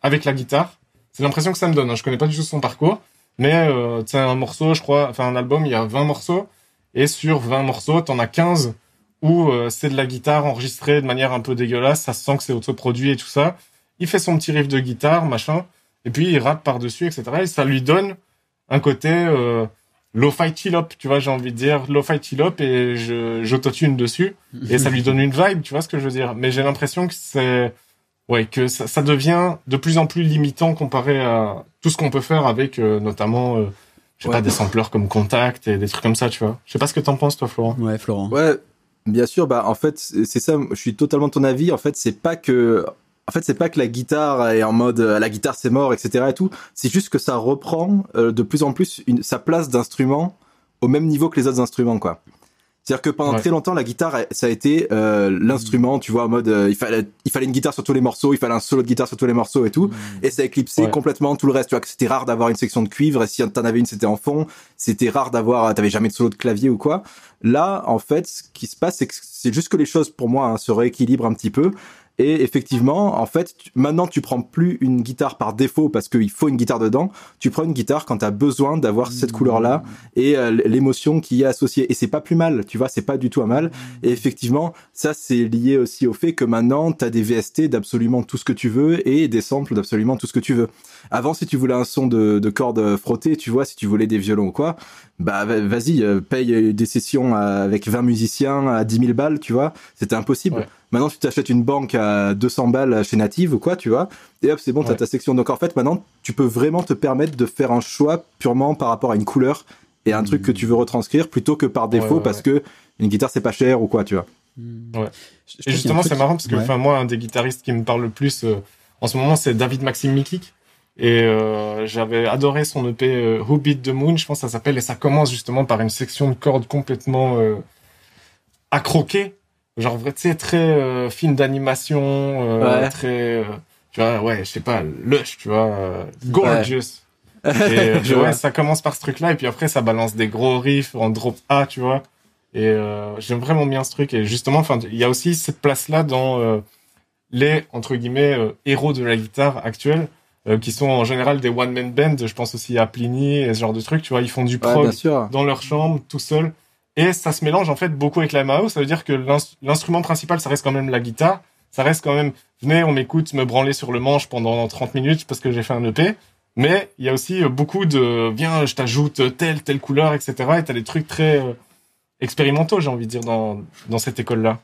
avec la guitare. C'est l'impression que ça me donne. hein. Je connais pas du tout son parcours, mais euh, un morceau, je crois, enfin un album, il y a 20 morceaux, et sur 20 morceaux, t'en as 15 où euh, c'est de la guitare enregistrée de manière un peu dégueulasse, ça se sent que c'est autoproduit et tout ça. Il fait son petit riff de guitare, machin, et puis il rappe par-dessus, etc. Et ça lui donne un côté euh, lo-fi chill-up, tu vois, j'ai envie de dire lo-fi chill-up, et je, j'autotune dessus, et ça lui donne une vibe, tu vois ce que je veux dire. Mais j'ai l'impression que c'est... Ouais, que ça, ça devient de plus en plus limitant comparé à tout ce qu'on peut faire avec, euh, notamment, euh, je sais Ouais. pas, des sampleurs comme Contact et des trucs comme ça, tu vois. Je sais pas ce que t'en penses, toi, Florent. Ouais, Florent. Ouais, bien sûr. Bah, en fait, c'est ça. Je suis totalement ton avis. En fait, c'est pas que, c'est pas que la guitare est en mode euh, la guitare c'est mort, etc. Et tout. C'est juste que ça reprend euh, de plus en plus sa place d'instrument au même niveau que les autres instruments, quoi. C'est-à-dire que pendant Ouais. très longtemps, la guitare, ça a été euh, l'instrument, tu vois, en mode euh, il fallait, il fallait une guitare sur tous les morceaux, il fallait un solo de guitare sur tous les morceaux et tout, et ça a éclipsé Ouais. complètement tout le reste. Tu vois que c'était rare d'avoir une section de cuivre, et si t'en avais une, c'était en fond. C'était rare d'avoir, t'avais jamais de solo de clavier ou quoi. Là, en fait, ce qui se passe, c'est que c'est juste que les choses, pour moi, hein, se rééquilibrent un petit peu. Et effectivement, en fait, tu- maintenant, tu prends plus une guitare par défaut parce qu'il faut une guitare dedans. Tu prends une guitare quand tu as besoin d'avoir cette couleur-là et euh, l'émotion qui y est associée. Et c'est pas plus mal, tu vois, c'est pas du tout un mal. Et effectivement, ça, c'est lié aussi au fait que maintenant, tu as des VST d'absolument tout ce que tu veux et des samples d'absolument tout ce que tu veux. Avant, si tu voulais un son de, de cordes frottées, tu vois, si tu voulais des violons ou quoi, bah va- vas-y, euh, paye des sessions à- avec 20 musiciens à 10 000 balles, tu vois, c'était impossible. Ouais. Maintenant, tu t'achètes une banque à 200 balles chez Native ou quoi, tu vois, et hop, c'est bon, t'as Ouais. ta section. Donc en fait, maintenant, tu peux vraiment te permettre de faire un choix purement par rapport à une couleur et un truc que tu veux retranscrire plutôt que par défaut Ouais, ouais, parce que une guitare c'est pas cher ou quoi, tu vois. Je- je Et justement, c'est marrant parce que, Ouais. enfin, moi, un des guitaristes qui me parle le plus euh, en ce moment, c'est David Maxime Mikic. Et euh, j'avais adoré son EP euh, Who Beat the Moon, je pense que ça s'appelle, et ça commence justement par une section de cordes complètement euh, accroquée, genre vrai, tu sais, très euh, film d'animation, Ouais. très, tu vois, ouais, je sais pas, lush, tu vois, gorgeous. Et ouais, ça commence par ce truc-là, et puis après, ça balance des gros riffs en drop A, tu vois. Et euh, j'aime vraiment bien ce truc. Et justement, enfin, il y a aussi cette place-là dans euh, les entre guillemets euh, héros de la guitare actuelle, euh, qui sont en général des one-man band. Je pense aussi à Pliny et ce genre de trucs. Tu vois, ils font du prog dans leur chambre, tout seul. Et ça se mélange en fait beaucoup avec la MAO. Ça veut dire que l'ins- l'instrument principal, ça reste quand même la guitare. Ça reste quand même, venez, on m'écoute me branler sur le manche pendant 30 minutes parce que j'ai fait un EP. Mais il y a aussi euh, beaucoup de, viens, je t'ajoute telle, telle couleur, etc. Et t'as des trucs très euh, expérimentaux, j'ai envie de dire, dans, dans cette école-là.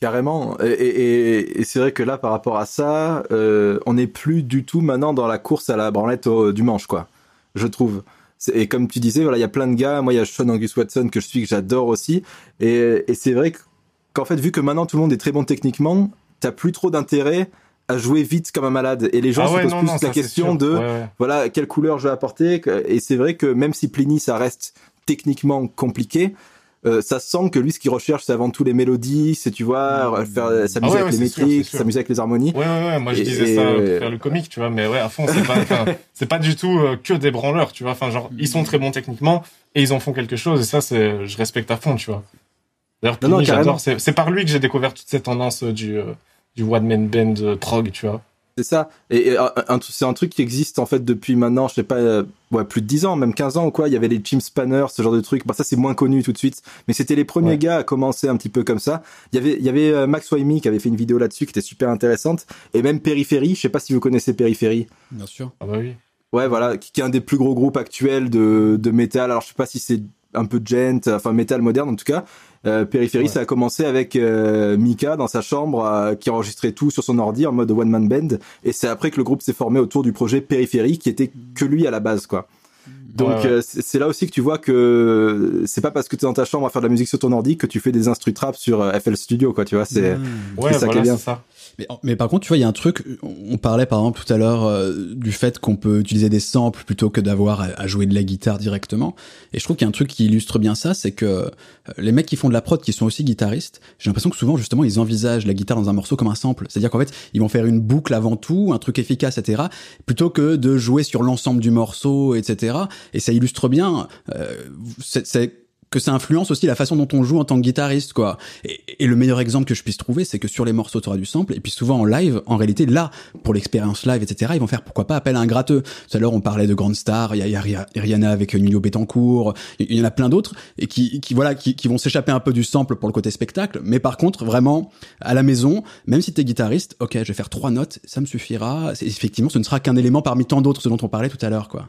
Carrément. Et, et- et c'est vrai que là, par rapport à ça, euh, on n'est plus du tout maintenant dans la course à la branlette au- du manche, quoi. Je trouve. Et comme tu disais, voilà, il y a plein de gars. Moi, il y a Sean Angus Watson que je suis, que j'adore aussi. Et, et c'est vrai que- qu'en fait, vu que maintenant tout le monde est très bon techniquement, t'as plus trop d'intérêt à jouer vite comme un malade. Et les gens Ah se posent non, plus non, la question de, Ouais, ouais. voilà, quelle couleur je vais apporter. Et c'est vrai que même si Pliny, ça reste techniquement compliqué, euh, ça sent que lui, ce qu'il recherche, c'est avant tout les mélodies, c'est, tu vois, faire, s'amuser Ah ouais, avec ouais, les métriques, s'amuser avec les harmonies. Ouais, ouais, ouais, moi je Et- disais et, ça euh, pour faire le comique, tu vois, mais ouais, à fond, c'est pas, enfin, c'est pas du tout euh, que des branleurs, tu vois, enfin, genre, ils sont très bons techniquement et ils en font quelque chose, et ça, c'est, je respecte à fond, tu vois. D'ailleurs, j'adore, c'est, par lui que j'ai découvert toute cette tendance euh, du, euh, du one man band euh, prog, tu vois. C'est ça. Et, un- c'est un truc qui existe en fait depuis maintenant, je sais pas, euh, ouais, plus de 10 ans, même 15 ans ou quoi. Il y avait les Jim Spanner, ce genre de truc. Bah ça c'est moins connu tout de suite, mais c'était les premiers Ouais. gars à commencer un petit peu comme ça. Il y avait, il y avait euh, Max Wyme qui avait fait une vidéo là-dessus qui était super intéressante, et même Périphérie. Je sais pas si vous connaissez Périphérie. Bien sûr. Ah bah oui. Ouais, voilà, qui, qui est un des plus gros groupes actuels de, de métal. Alors je sais pas si c'est un peu gent, enfin métal moderne en tout cas. Euh, Périphérie, Ouais. ça a commencé avec euh, Mika dans sa chambre euh, qui enregistrait tout sur son ordi en mode one man band. Et c'est après que le groupe s'est formé autour du projet Périphérie qui était que lui à la base, quoi. Donc Ouais, ouais. euh, c'est là aussi que tu vois que c'est pas parce que tu es dans ta chambre à faire de la musique sur ton ordi que tu fais des instru trap sur euh, FL Studio, quoi. Tu vois, c'est Mmh. Ouais, ça qui est voilà, bien. ça. Mais, mais par contre, tu vois, il y a un truc, on parlait par exemple tout à l'heure euh, du fait qu'on peut utiliser des samples plutôt que d'avoir à, à jouer de la guitare directement. Et je trouve qu'il y a un truc qui illustre bien ça, c'est que les mecs qui font de la prod, qui sont aussi guitaristes, j'ai l'impression que souvent, justement, ils envisagent la guitare dans un morceau comme un sample. C'est-à-dire qu'en fait, ils vont faire une boucle avant tout, un truc efficace, etc., plutôt que de jouer sur l'ensemble du morceau, etc. Et ça illustre bien, euh, c'est- que ça influence aussi la façon dont on joue en tant que guitariste, quoi. Et, le meilleur exemple que je puisse trouver, c'est que sur les morceaux, tu auras du sample, et puis souvent en live, en réalité, là, pour l'expérience live, etc., ils vont faire pourquoi pas appel à un gratteux. Tout à l'heure, on parlait de grandes stars, il y y a Rihanna avec Nino Betancourt, il y en a plein d'autres, et qui, voilà, qui, vont s'échapper un peu du sample pour le côté spectacle, mais par contre, vraiment, à la maison, même si t'es guitariste, ok, je vais faire trois notes, ça me suffira. Effectivement, ce ne sera qu'un élément parmi tant d'autres, ce dont on parlait tout à l'heure, quoi.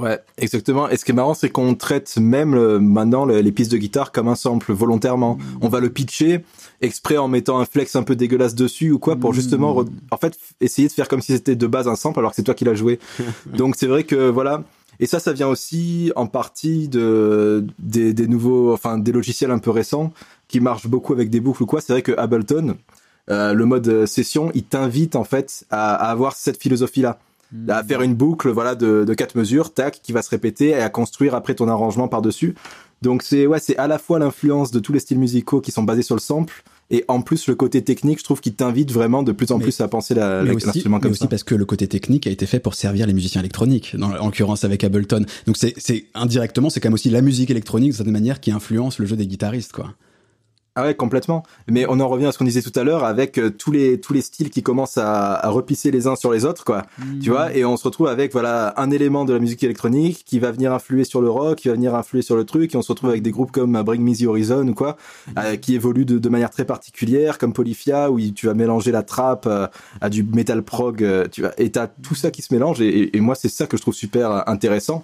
Ouais, exactement. Et ce qui est marrant, c'est qu'on traite même euh, maintenant le- les pistes de guitare comme un sample volontairement. On va le pitcher exprès en mettant un flex un peu dégueulasse dessus ou quoi pour justement, re- en fait, essayer de faire comme si c'était de base un sample alors que c'est toi qui l'as joué. Donc c'est vrai que voilà. Et ça, ça vient aussi en partie de des, des nouveaux, enfin des logiciels un peu récents qui marchent beaucoup avec des boucles ou quoi. C'est vrai que Ableton, euh, le mode euh, session, il t'invite en fait à, à avoir cette à faire une boucle voilà de, de quatre mesures tac qui va se répéter et à construire après ton arrangement par dessus donc c'est ouais c'est à la fois l'influence de tous les styles musicaux qui sont basés sur le sample et en plus le côté technique je trouve qu'il t'invite vraiment de plus en Mais- plus à penser l'instrument mais comme aussi ça parce que le côté technique a été fait pour servir les musiciens électroniques, dans, en l'occurrence avec Ableton. Donc c'est, c'est indirectement, c'est quand même aussi la musique électronique, de certaine manière, qui influence le jeu des guitaristes, quoi. Ah ouais complètement. Mais on en revient à ce qu'on disait tout à l'heure avec euh, tous les tous les styles qui commencent à, à repisser les uns sur les autres quoi. Tu vois et on se retrouve avec voilà un élément de la musique électronique qui va venir influer sur le rock qui va venir influer sur le truc et on se retrouve avec des groupes comme euh, Bring Me the Horizon ou quoi euh, qui évoluent de, de manière très particulière comme Polyphia où tu vas mélanger la trap euh, à du metal prog euh, tu vois et t'as tout ça qui se mélange et, et- et moi c'est ça que je trouve super intéressant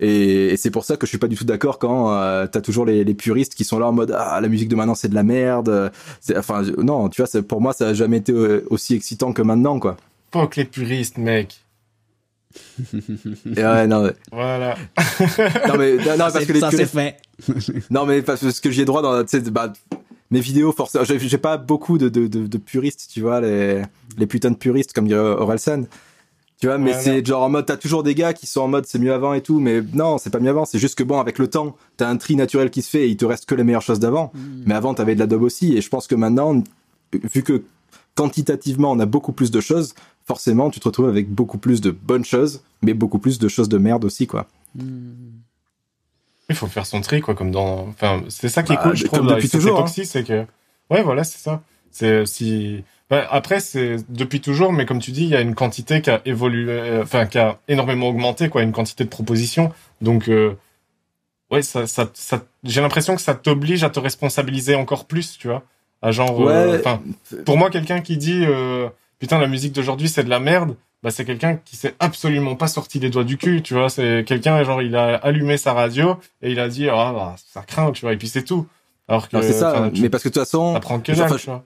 et, et c'est pour ça que je suis pas du tout d'accord quand euh, t'as toujours les, les puristes qui sont là en mode ah la musique de maintenant c'est de la merde euh, enfin non tu vois pour moi ça a jamais été euh, aussi excitant que maintenant quoi Fuck les puristes, mec. et ouais, non, mais, Voilà. non mais non, non, parce que les ça, c'est puristes fait. non mais parce que ce que j'y ai droit dans bah, mes vidéos forcément j'ai j'ai pas beaucoup de, de, de, de puristes tu vois les les putains de puristes comme dirait Orelsan tu vois mais Ouais, c'est genre en mode t'as toujours des gars qui sont en mode c'est mieux avant et tout mais non c'est pas mieux avant c'est juste que bon avec le temps t'as un tri naturel qui se fait et il te reste que les meilleures choses d'avant mais avant t'avais de la daube aussi et je pense que maintenant vu que quantitativement on a beaucoup plus de choses forcément tu te retrouves avec beaucoup plus de bonnes choses mais beaucoup plus de choses de merde aussi quoi Il faut faire son tri, quoi, comme dans. Enfin, c'est ça qui est Bah, cool, je comme trouve, depuis toujours, hein. c'est que. Ouais, voilà, c'est ça. C'est si. Bah, après, c'est depuis toujours, mais comme tu dis, il y a une quantité qui a évolué, euh, enfin, qui a énormément augmenté, quoi, une quantité de propositions. Donc, euh, ouais, ça, ça, ça, j'ai l'impression que ça t'oblige à te responsabiliser encore plus, tu vois. À genre, euh, Ouais. pour moi, quelqu'un qui dit, euh, putain, la musique d'aujourd'hui, c'est de la merde, bah, c'est quelqu'un qui s'est absolument pas sorti les doigts du cul, tu vois. C'est quelqu'un, genre, il a allumé sa radio et il a dit, ah, bah, ça craint, tu vois, et puis c'est tout. Alors que, c'est ça enfin, tu- mais parce que de toute façon que dalle, je- tu vois.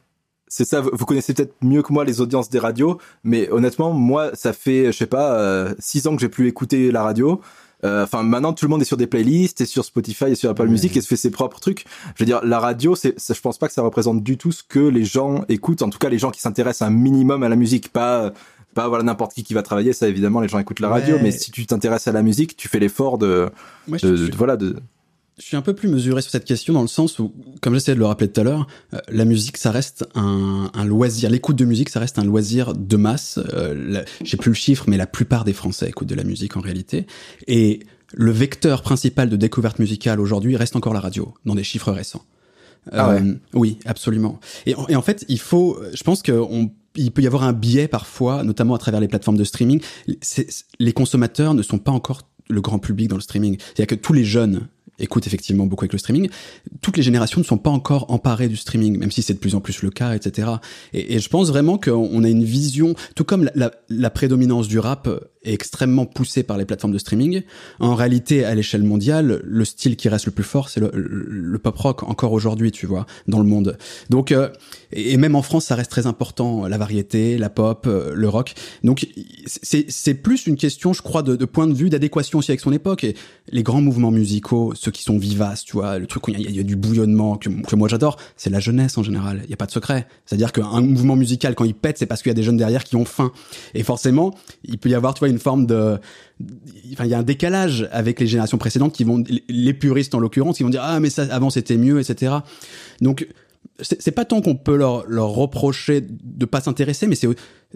C'est ça, vous connaissez peut-être mieux que moi les audiences des radios, mais honnêtement, moi, ça fait, je sais pas, euh, six ans que j'ai plus écouté la radio. Euh, Enfin, maintenant, tout le monde est sur des playlists, et sur Spotify, et sur Apple. Music, et se fait ses propres trucs. Je veux dire, la radio, c'est, ça, je pense pas que ça représente du tout ce que les gens écoutent. En tout cas, les gens qui s'intéressent un minimum à la musique, pas, pas voilà n'importe qui qui va travailler. Ça, évidemment, les gens écoutent la radio, Ouais. mais si tu t'intéresses à la musique, tu fais l'effort de, de, de- voilà, de. Je suis un peu plus mesuré sur cette question dans le sens où, comme j'essayais de le rappeler tout à l'heure, euh, la musique, ça reste un, un loisir. L'écoute de musique, ça reste un loisir de masse. Euh, J'ai plus le chiffre, mais la plupart des Français écoutent de la musique en réalité. Et le vecteur principal de découverte musicale aujourd'hui reste encore la radio, dans des chiffres récents. Ah Euh, Oui, absolument. Et, en- et en fait, il faut, je pense qu'on il peut y avoir un biais parfois, notamment à travers les plateformes de streaming. Les consommateurs ne sont pas encore le grand public dans le streaming. C'est-à-dire que tous les jeunes écoutent effectivement beaucoup avec le streaming. Toutes les générations ne sont pas encore emparées du streaming, même si c'est de plus en plus le cas, etc. Et, je pense vraiment qu'on a une vision, tout comme la, prédominance du rap extrêmement poussée par les plateformes de streaming. En réalité, à l'échelle mondiale, le style qui reste le plus fort, c'est le, pop rock encore aujourd'hui, tu vois, dans le monde. Donc, euh, et même en France, ça reste très important, la variété, la pop, euh, le rock. Donc, c'est plus une question, je crois, de, point de vue, d'adéquation aussi avec son époque. Et les grands mouvements musicaux, ceux qui sont vivaces, tu vois, le truc où il y, y a du bouillonnement que, que moi j'adore, c'est la jeunesse en général. Il n'y a pas de secret. C'est-à-dire qu'un mouvement musical, quand il pète, c'est parce qu'il y a des jeunes derrière qui ont faim. Et forcément, il peut y avoir, tu vois, une forme de, enfin, il y a un décalage avec les générations précédentes qui vont, les puristes en l'occurrence, qui vont dire ah mais ça avant c'était mieux, etc. Donc c'est pas tant qu'on peut leur, leur reprocher de pas s'intéresser, mais c'est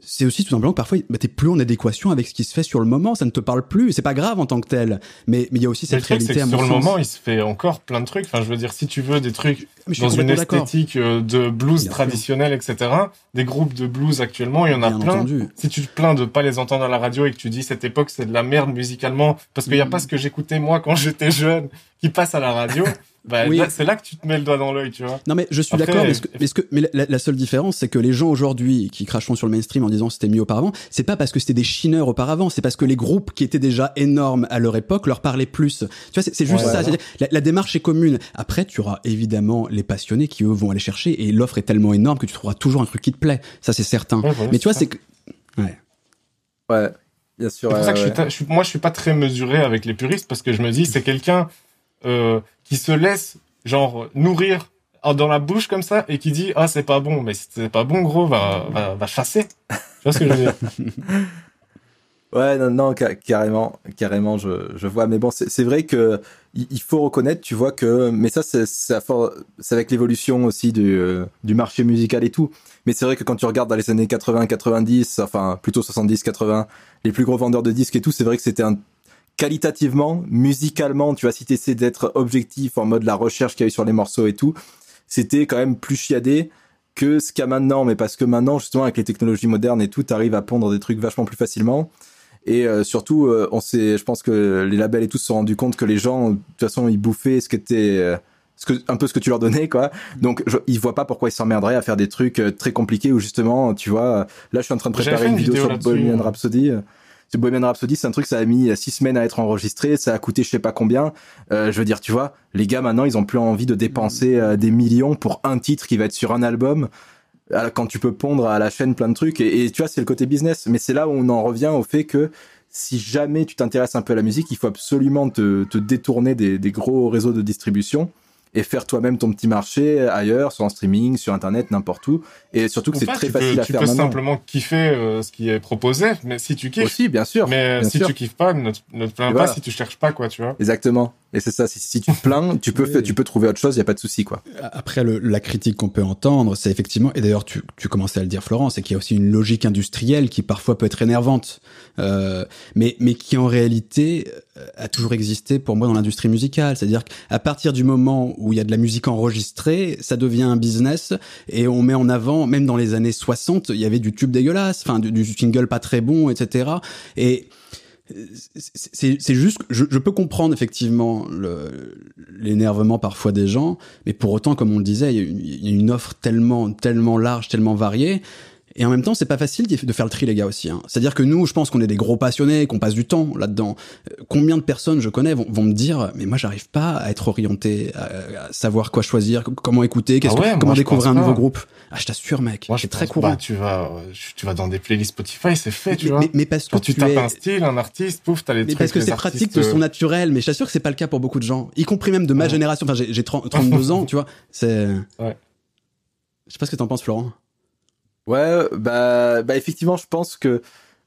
c'est aussi tout simplement que parfois bah, t'es plus en adéquation avec ce qui se fait sur le moment, ça ne te parle plus, c'est pas grave en tant que tel, mais mais il y a aussi le cette réalité à sur mon le sens. moment, il se fait encore plein de trucs. Enfin, je veux dire, si tu veux des trucs suis dans une esthétique euh, de blues traditionnelle, etc., des groupes de blues actuellement, il y en a Bien plein. entendu. Si tu te plains de pas les entendre à la radio et que tu dis cette époque c'est de la merde musicalement, parce qu'il y a Mhm. pas ce que j'écoutais moi quand j'étais jeune qui passe à la radio, bah, Oui. c'est là que tu te mets le doigt dans l'œil, tu vois. Non mais je suis d'accord, mais, ce que- mais, ce que- mais la, la seule différence, c'est que les gens aujourd'hui qui cracheront sur le mainstream en disant c'était mieux auparavant, c'est pas parce que c'était des chineurs auparavant, c'est parce que les groupes qui étaient déjà énormes à leur époque leur parlaient plus. Tu vois, c'est juste Ouais, ça. ouais. La, la démarche est commune. Après, tu auras évidemment les passionnés qui eux vont aller chercher et l'offre est tellement énorme que tu trouveras toujours un truc qui te plaît. Ça c'est certain. Ouais, mais tu vois, c'est que ouais. Ouais, bien sûr. C'est pour ça que je suis, ta- je suis- moi, je suis pas très mesuré avec les puristes parce que je me dis, c'est quelqu'un euh, qui se laisse genre nourrir dans la bouche comme ça et qui dit ah c'est pas bon, mais c'est pas bon gros, va va, va chasser. Tu vois ce que je veux dire? Ouais, non, non, ca- carrément, carrément, je, je vois. Mais bon, c'est vrai que il faut reconnaître, tu vois que, mais ça, c'est avec l'évolution aussi du, euh, du marché musical et tout. Mais c'est vrai que quand tu regardes dans les années 80, 90, enfin plutôt 70, 80, les plus gros vendeurs de disques et tout, c'est vrai que c'était un qualitativement, musicalement, tu vois, si t'essaies d'être objectif en mode la recherche qu'il y a eu sur les morceaux et tout, c'était quand même plus chiadé que ce qu'il y a maintenant. Mais parce que maintenant, justement, avec les technologies modernes et tout, t'arrives à pondre des trucs vachement plus facilement. Et euh, surtout, euh, on sait, je pense que les labels et tout se sont rendus compte que les gens, de toute façon, ils bouffaient ce que t'es, euh, ce que, un peu ce que tu leur donnais, quoi. Donc, je, ils voient pas pourquoi ils s'emmerderaient à faire des trucs très compliqués où justement, tu vois, là, je suis en train de préparer une une vidéo, sur Bohemian. Rhapsody. Bohemian Rhapsody, c'est un truc, ça a mis euh, six semaines à être enregistré, ça a coûté je sais pas combien. Euh, je veux dire, tu vois, les gars maintenant, ils ont plus envie de dépenser euh, des millions pour un titre qui va être sur un album. Quand tu peux pondre à la chaîne plein de trucs et, et tu vois c'est le côté business mais c'est là où on en revient au fait que si jamais tu t'intéresses un peu à la musique il faut absolument te, te détourner des, des gros réseaux de distribution et faire toi-même ton petit marché ailleurs sur en streaming sur internet n'importe où et surtout que c'est très tu facile peux, à tu faire peux maintenant simplement kiffer euh, ce qui est proposé, mais si tu kiffes. aussi bien sûr mais bien si sûr. tu kiffes pas, ne, te- ne te plains Et pas voilà. si tu cherches pas quoi, tu vois. Exactement. Et c'est ça. Si, si tu te plains, tu peux, tu peux trouver autre chose. Il y a pas de souci, quoi. Après, le, la critique qu'on peut entendre, c'est effectivement, et d'ailleurs tu, tu commençais à le dire Florent, c'est qu'il y a aussi une logique industrielle qui parfois peut être énervante, euh, mais, mais qui en réalité euh, a toujours existé pour moi dans l'industrie musicale. C'est-à-dire qu'à partir du moment où il y a de la musique enregistrée, ça devient un business et on met en avant, même dans les années 60, il y avait du tube dégueulasse, enfin du, du single pas très bon, etc. Et c'est juste je, je peux comprendre effectivement l'énervement parfois des gens mais pour autant comme on le disait il y a une offre tellement tellement large tellement variée et en même temps c'est pas facile de faire le tri les gars aussi hein. c'est à dire que nous je pense qu'on est des gros passionnés qu'on passe du temps là dedans combien de personnes je connais vont, vont me dire mais moi j'arrive pas à être orienté à, à savoir quoi choisir comment écouter qu'est-ce Ah ouais, que- moi, comment découvrir un nouveau groupe ah je t'assure mec Moi, je très courant Bah, tu vas, euh, tu vas dans des playlists Spotify, c'est fait, tu mais, vois. mais- mais parce que Quand tu tu tapes es un style, un artiste, pouf, t'as les mais trucs. parce que c'est pratique de son euh, naturel, mais je t'assure que c'est pas le cas pour beaucoup de gens, y compris même de ma Ouais. génération. Enfin, j'ai j'ai 30 32 ans, tu vois. C'est. Ouais. Je sais pas ce que t'en penses, Florent. Ouais, bah, bah, effectivement, je pense que,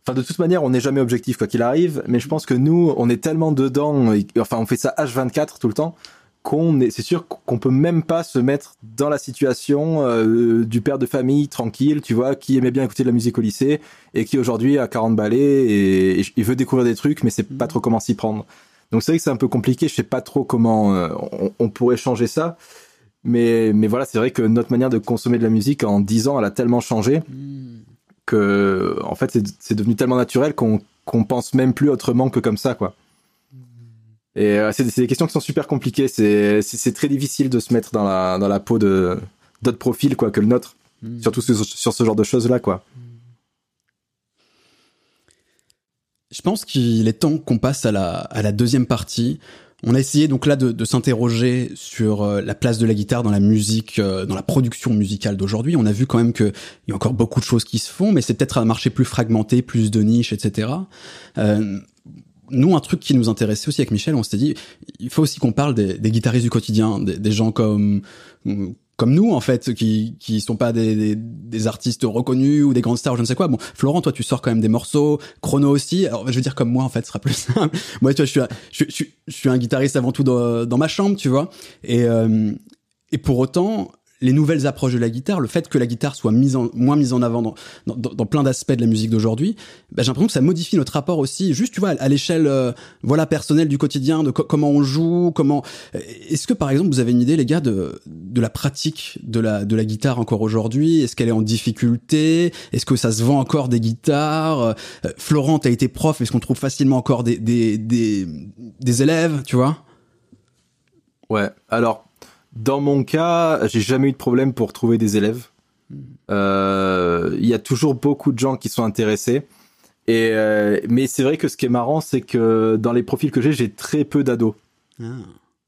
enfin, de toute manière, on n'est jamais objectif quoi qu'il arrive. Mais je pense que nous, on est tellement dedans, et- enfin, on fait ça H24 tout le temps, qu'on est, c'est sûr qu'on peut même pas se mettre dans la situation euh, du père de famille tranquille, tu vois, qui aimait bien écouter de la musique au lycée et qui aujourd'hui a 40 balais et, et il veut découvrir des trucs, mais c'est pas trop comment s'y prendre. Donc c'est vrai que c'est un peu compliqué. Je sais pas trop comment euh, on, on pourrait changer ça. Mais, mais voilà, c'est vrai que notre manière de consommer de la musique en 10 ans, elle a tellement changé que en fait c'est- devenu tellement naturel qu'on qu'on pense même plus autrement que comme ça quoi. Et euh, c'est des questions qui sont super compliquées. C'est très difficile de se mettre dans la dans la peau de d'autres profils quoi que le nôtre, Mm. surtout sur, sur ce genre de choses là quoi. Je pense qu'il est temps qu'on passe à la, à la deuxième partie. On a essayé donc là de, de s'interroger sur euh, la place de la guitare dans la musique, euh, dans la production musicale d'aujourd'hui. On a vu quand même qu'il y a encore beaucoup de choses qui se font, mais c'est peut-être un marché plus fragmenté, plus de niches, etc. Euh, nous, un truc qui nous intéressait aussi avec Michel, on s'était dit, il faut aussi qu'on parle des, des guitaristes du quotidien, des, des gens comme comme nous en fait, qui qui sont pas des, des, des artistes reconnus ou des grandes stars, je ne sais quoi. Bon, Florent, toi, tu sors quand même des morceaux, Chrono aussi. Alors, je veux dire comme moi en fait, ce sera plus simple. moi, tu vois, je suis un, je, je, je suis un guitariste avant tout dans, dans ma chambre, tu vois. Et euh, et pour autant, les nouvelles approches de la guitare, le fait que la guitare soit mise en, moins mise en avant dans, dans, dans- plein d'aspects de la musique d'aujourd'hui, bah, j'ai l'impression que ça modifie notre rapport aussi, juste tu vois, à l'échelle euh, voilà personnelle du quotidien, de co- comment on joue, comment. Est-ce que par exemple vous avez une idée, les gars, de de la pratique de la de la guitare encore aujourd'hui? Est-ce qu'elle est en difficulté? Est-ce que ça se vend encore des guitares? Euh, Florent, t'as été prof, est-ce qu'on trouve facilement encore des des des, des élèves, tu vois? Ouais. Alors, dans mon cas, j'ai jamais eu de problème pour trouver des élèves. Euh, Il y a toujours beaucoup de gens qui sont intéressés. Et euh, mais c'est vrai que ce qui est marrant, c'est que dans les profils que j'ai, j'ai très peu d'ados. Ah.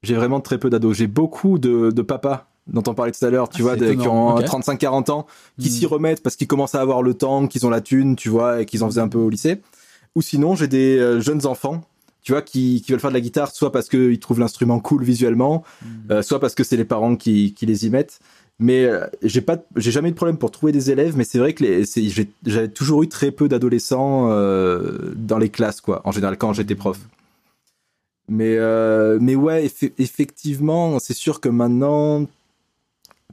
J'ai vraiment très peu d'ados. J'ai beaucoup de, de papas dont on parlait tout à l'heure, tu Ah, vois, de- qui ont Ok. 35-40 ans, qui Hmm. s'y remettent parce qu'ils commencent à avoir le temps, qu'ils ont la thune, tu vois, et qu'ils en faisaient un peu au lycée. Ou sinon, j'ai des euh, jeunes enfants, tu vois, qui, qui veulent faire de la guitare, soit parce qu'ils trouvent l'instrument cool visuellement, euh, soit parce que c'est les parents qui, qui les y mettent. Mais euh, j'ai pas, j'ai jamais eu de problème pour trouver des élèves, mais c'est vrai que j'avais toujours eu très peu d'adolescents euh, dans les classes, quoi, en général quand j'étais prof. Mais euh, mais ouais, effe- effectivement, c'est sûr que maintenant,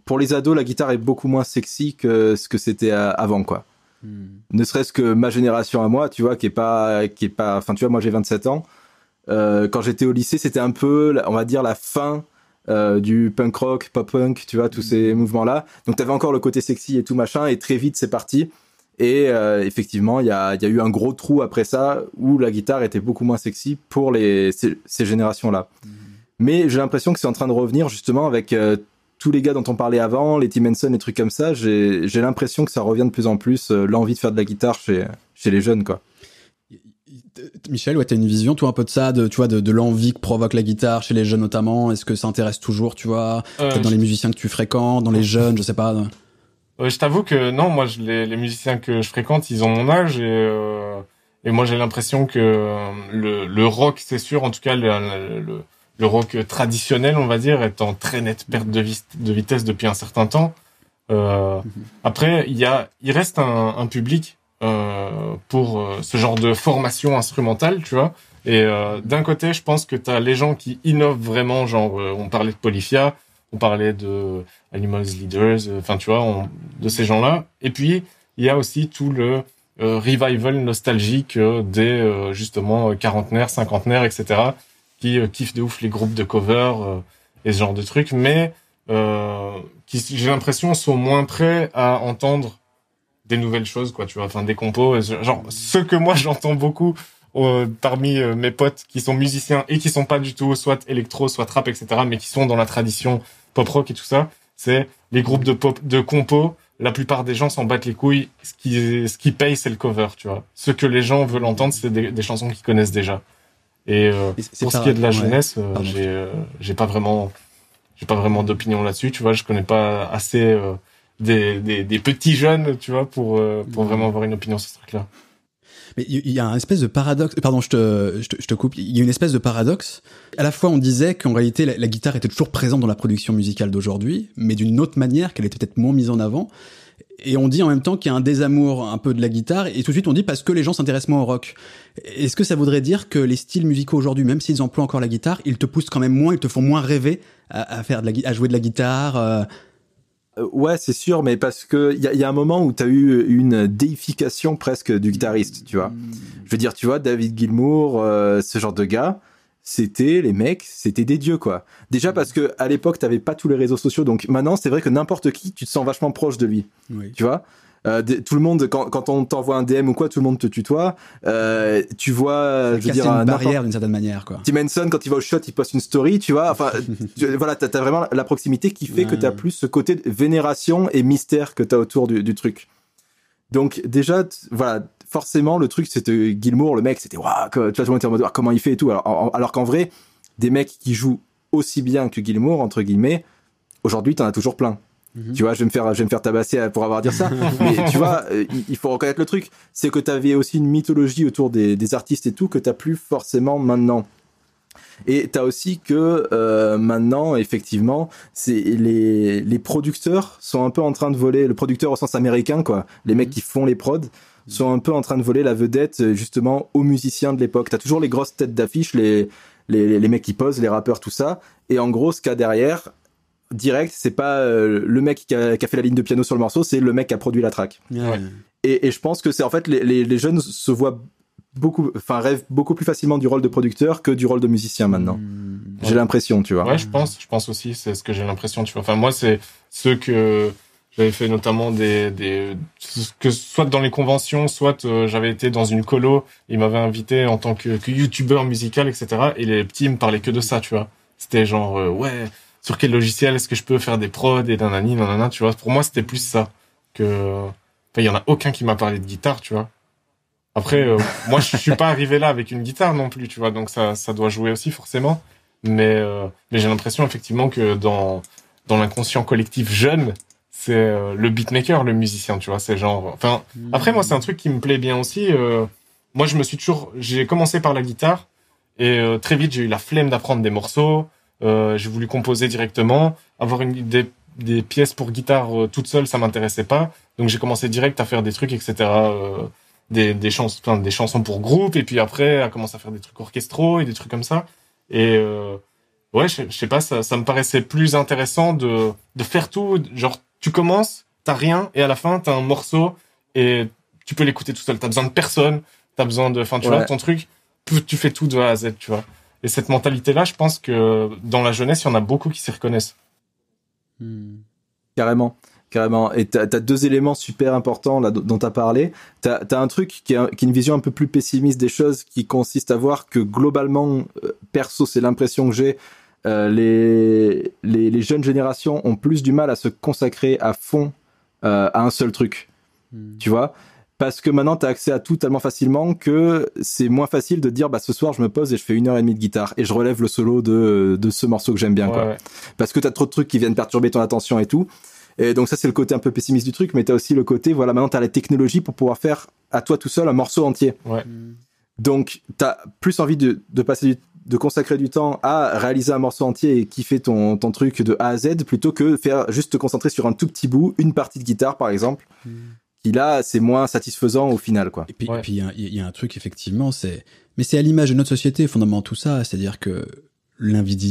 pour les ados, la guitare est beaucoup moins sexy que ce que c'était avant, quoi. Ne serait-ce que ma génération à moi, tu vois, qui est pas, qui est pas, enfin, tu vois, moi j'ai 27 ans. Euh, quand j'étais au lycée, c'était un peu, on va dire, la fin euh, du punk rock, pop punk, tu vois, tous ces mouvements-là. Donc t'avais encore le côté sexy et tout machin, et très vite c'est parti. Et euh, effectivement, il y a, il y a eu un gros trou après ça où la guitare était beaucoup moins sexy pour les, ces, ces générations-là. Mais j'ai l'impression que c'est en train de revenir justement avec euh, tous les gars dont on parlait avant, les Tim Henson, les trucs comme ça. J'ai l'impression que ça revient de plus en plus, l'envie de faire de la guitare chez, chez les jeunes, quoi. Michel, ouais, t'as une vision, toi, un peu de ça, de, tu vois, de, de l'envie que provoque la guitare chez les jeunes notamment? Est-ce que ça intéresse toujours, tu vois, Euh, peut-être dans les musiciens que tu fréquentes, dans les jeunes, je sais pas. Euh, je t'avoue que non, moi, je, les, les musiciens que je fréquente, ils ont mon âge et, euh, et moi, j'ai l'impression que euh, le, le rock, c'est sûr, en tout cas, le, le, le rock traditionnel, on va dire, est en très nette perte de, de vitesse depuis un certain temps. Euh, après, il y a, il reste un, un public euh, pour euh, ce genre de formation instrumentale, tu vois. Et euh, d'un côté, je pense que tu as les gens qui innovent vraiment, genre, euh, on parlait de Polyphia, on parlait de Animals Leaders, euh, enfin, tu vois, de ces gens-là. Et puis, il y a aussi tout le euh, revival nostalgique euh, des, euh, justement, euh, quarantenaires, cinquantenaires, etc., qui euh, kiffent de ouf les groupes de cover euh, et ce genre de trucs, mais euh, qui, j'ai l'impression, sont moins prêts à entendre des nouvelles choses, quoi, tu vois, enfin, des compos, ce- genre, ce que moi j'entends beaucoup euh, parmi euh, mes potes qui sont musiciens et qui sont pas du tout soit électro, soit trap, etc., mais qui sont dans la tradition pop rock et tout ça, c'est les groupes de pop, de compos. La plupart des gens s'en battent les couilles. Ce qui, ce qui paye, c'est le cover, tu vois. Ce que les gens veulent entendre, c'est des, des chansons qu'ils connaissent déjà. Et euh, pour ce qui est de la ouais. jeunesse, euh, Pardon. j'ai, euh, j'ai pas vraiment, j'ai pas vraiment d'opinion là-dessus, tu vois. Je connais pas assez euh, des, des, des petits jeunes, tu vois, pour euh, pour vraiment avoir une opinion sur ce truc-là. Mais il y a un espèce de paradoxe. Pardon, je te, je te, je te coupe. Il y a une espèce de paradoxe. À la fois, on disait qu'en réalité, la, la guitare était toujours présente dans la production musicale d'aujourd'hui, mais d'une autre manière, qu'elle était peut-être moins mise en avant. Et on dit en même temps qu'il y a un désamour un peu de la guitare, et tout de suite on dit parce que les gens s'intéressent moins au rock. Est-ce que ça voudrait dire que les styles musicaux aujourd'hui, même s'ils emploient encore la guitare, ils te poussent quand même moins, ils te font moins rêver à, à faire de la, à jouer de la guitare Euh, ouais, c'est sûr, mais parce que il y y a un moment où t'as eu une déification presque du guitariste, tu vois. Je veux dire, tu vois, David Gilmour, euh, ce genre de gars, c'était les mecs, c'était des dieux, quoi. Déjà parce que à l'époque, t'avais pas tous les réseaux sociaux, donc maintenant, c'est vrai que n'importe qui, tu te sens vachement proche de lui, Oui. tu vois. Euh, tout le monde, quand, quand on t'envoie un DM ou quoi, tout le monde te tutoie. Euh, tu vois, je veux dire, une un barrière d'une certaine manière, quoi. Tim Henson, quand il va au shot, il poste une story, tu vois. Enfin, tu- voilà, t'as as vraiment la proximité qui fait que t'as plus ce côté de vénération et mystère que t'as autour du, du truc. Donc déjà, voilà, forcément, le truc, c'était Gilmour, le mec, c'était waouh, tu vois, tout le monde était en mode comment il fait et tout. Alors, en- alors qu'en vrai, des mecs qui jouent aussi bien que Gilmour, entre guillemets, aujourd'hui, t'en as toujours plein. Mhm. Tu vois, je vais me faire, je vais me faire tabasser pour avoir à dire ça. Mais tu vois, euh, il- il faut reconnaître le truc. C'est que t'avais aussi une mythologie autour des, des artistes et tout que t'as plus forcément maintenant. Et t'as aussi que euh, maintenant, effectivement, c'est les, les producteurs sont un peu en train de voler, le producteur au sens américain, quoi. Les mecs qui font les prods sont un peu en train de voler la vedette, euh, justement, aux musiciens de l'époque. T'as toujours les grosses têtes d'affiche, les, les, les mecs qui posent, les rappeurs, tout ça. Et en gros, ce qu'il y a derrière, direct, c'est pas euh, le mec qui a, qui a fait la ligne de piano sur le morceau, c'est le mec qui a produit la track. Ouais. Et, et je pense que c'est en fait les, les, les jeunes se voient beaucoup, enfin rêvent beaucoup plus facilement du rôle de producteur que du rôle de musicien maintenant. Mm. J'ai Ouais. l'impression, tu vois. Ouais, je pense, je pense aussi, c'est ce que j'ai l'impression, tu vois. Enfin, moi, c'est ceux que j'avais fait notamment des, des, que soit dans les conventions, soit euh, j'avais été dans une colo, ils m'avaient invité en tant que, que youtubeur musical, etc. Et les petits me parlaient que de ça, tu vois. C'était genre, euh, ouais, sur quel logiciel est-ce que je peux faire des prods et nanani, nanana, tu vois. Pour moi, c'était plus ça que, enfin, il y en a aucun qui m'a parlé de guitare, tu vois. Après, euh, moi, je suis pas arrivé là avec une guitare non plus, tu vois. Donc ça, ça doit jouer aussi forcément. Mais, euh, mais j'ai l'impression effectivement que dans, dans l'inconscient collectif jeune, c'est euh, le beatmaker, le musicien, tu vois. C'est genre. Enfin, après, moi, c'est un truc qui me plaît bien aussi. euh, moi, je me suis toujours. J'ai commencé par la guitare et euh, très vite, j'ai eu la flemme d'apprendre des morceaux. Euh, j'ai voulu composer directement. Avoir une, des, des pièces pour guitare euh, toute seule, ça m'intéressait pas. Donc, j'ai commencé direct à faire des trucs, etc. euh, des, des, chansons, enfin, des chansons pour groupe. Et puis après, à commencer à faire des trucs orchestraux et des trucs comme ça. Et ouais, je, je sais pas, ça, ça me paraissait plus intéressant de, de faire tout. Genre, tu commences, t'as rien, et à la fin, t'as un morceau, et tu peux l'écouter tout seul. T'as besoin de personne, t'as besoin de, enfin, tu Ouais. vois, ton truc, tu fais tout de A à Z, tu vois. Et cette mentalité-là, je pense que dans la jeunesse, il y en a beaucoup qui s'y reconnaissent. Mm. Carrément. Carrément. Et t'as as deux éléments super importants là, dont t'as parlé. T'as as un truc qui est, un- qui est une vision un peu plus pessimiste des choses, qui consiste à voir que globalement, euh, perso, c'est l'impression que j'ai, euh, les, les, les jeunes générations ont plus du mal à se consacrer à fond euh, à un seul truc. Mm. tu vois? Parce que maintenant tu as accès à tout tellement facilement que c'est moins facile de dire bah ce soir je me pose et je fais une heure et demie de guitare et je relève le solo de, de ce morceau que j'aime bien Ouais, quoi ouais. parce que tu as trop de trucs qui viennent perturber ton attention et tout et donc ça c'est le côté un peu pessimiste du truc mais tu as aussi le côté voilà maintenant tu as la technologie pour pouvoir faire à toi tout seul un morceau entier Mm. donc tu as plus envie de, de passer du- de consacrer du temps à réaliser un morceau entier et kiffer ton, ton truc de A à Z plutôt que faire juste te concentrer sur un tout petit bout, une partie de guitare par exemple, Mm. Qui là c'est moins satisfaisant au final quoi. Et puis, Ouais. il y a- il y, a un truc effectivement, c'est, mais c'est à l'image de notre société fondamentalement tout ça, c'est-à-dire que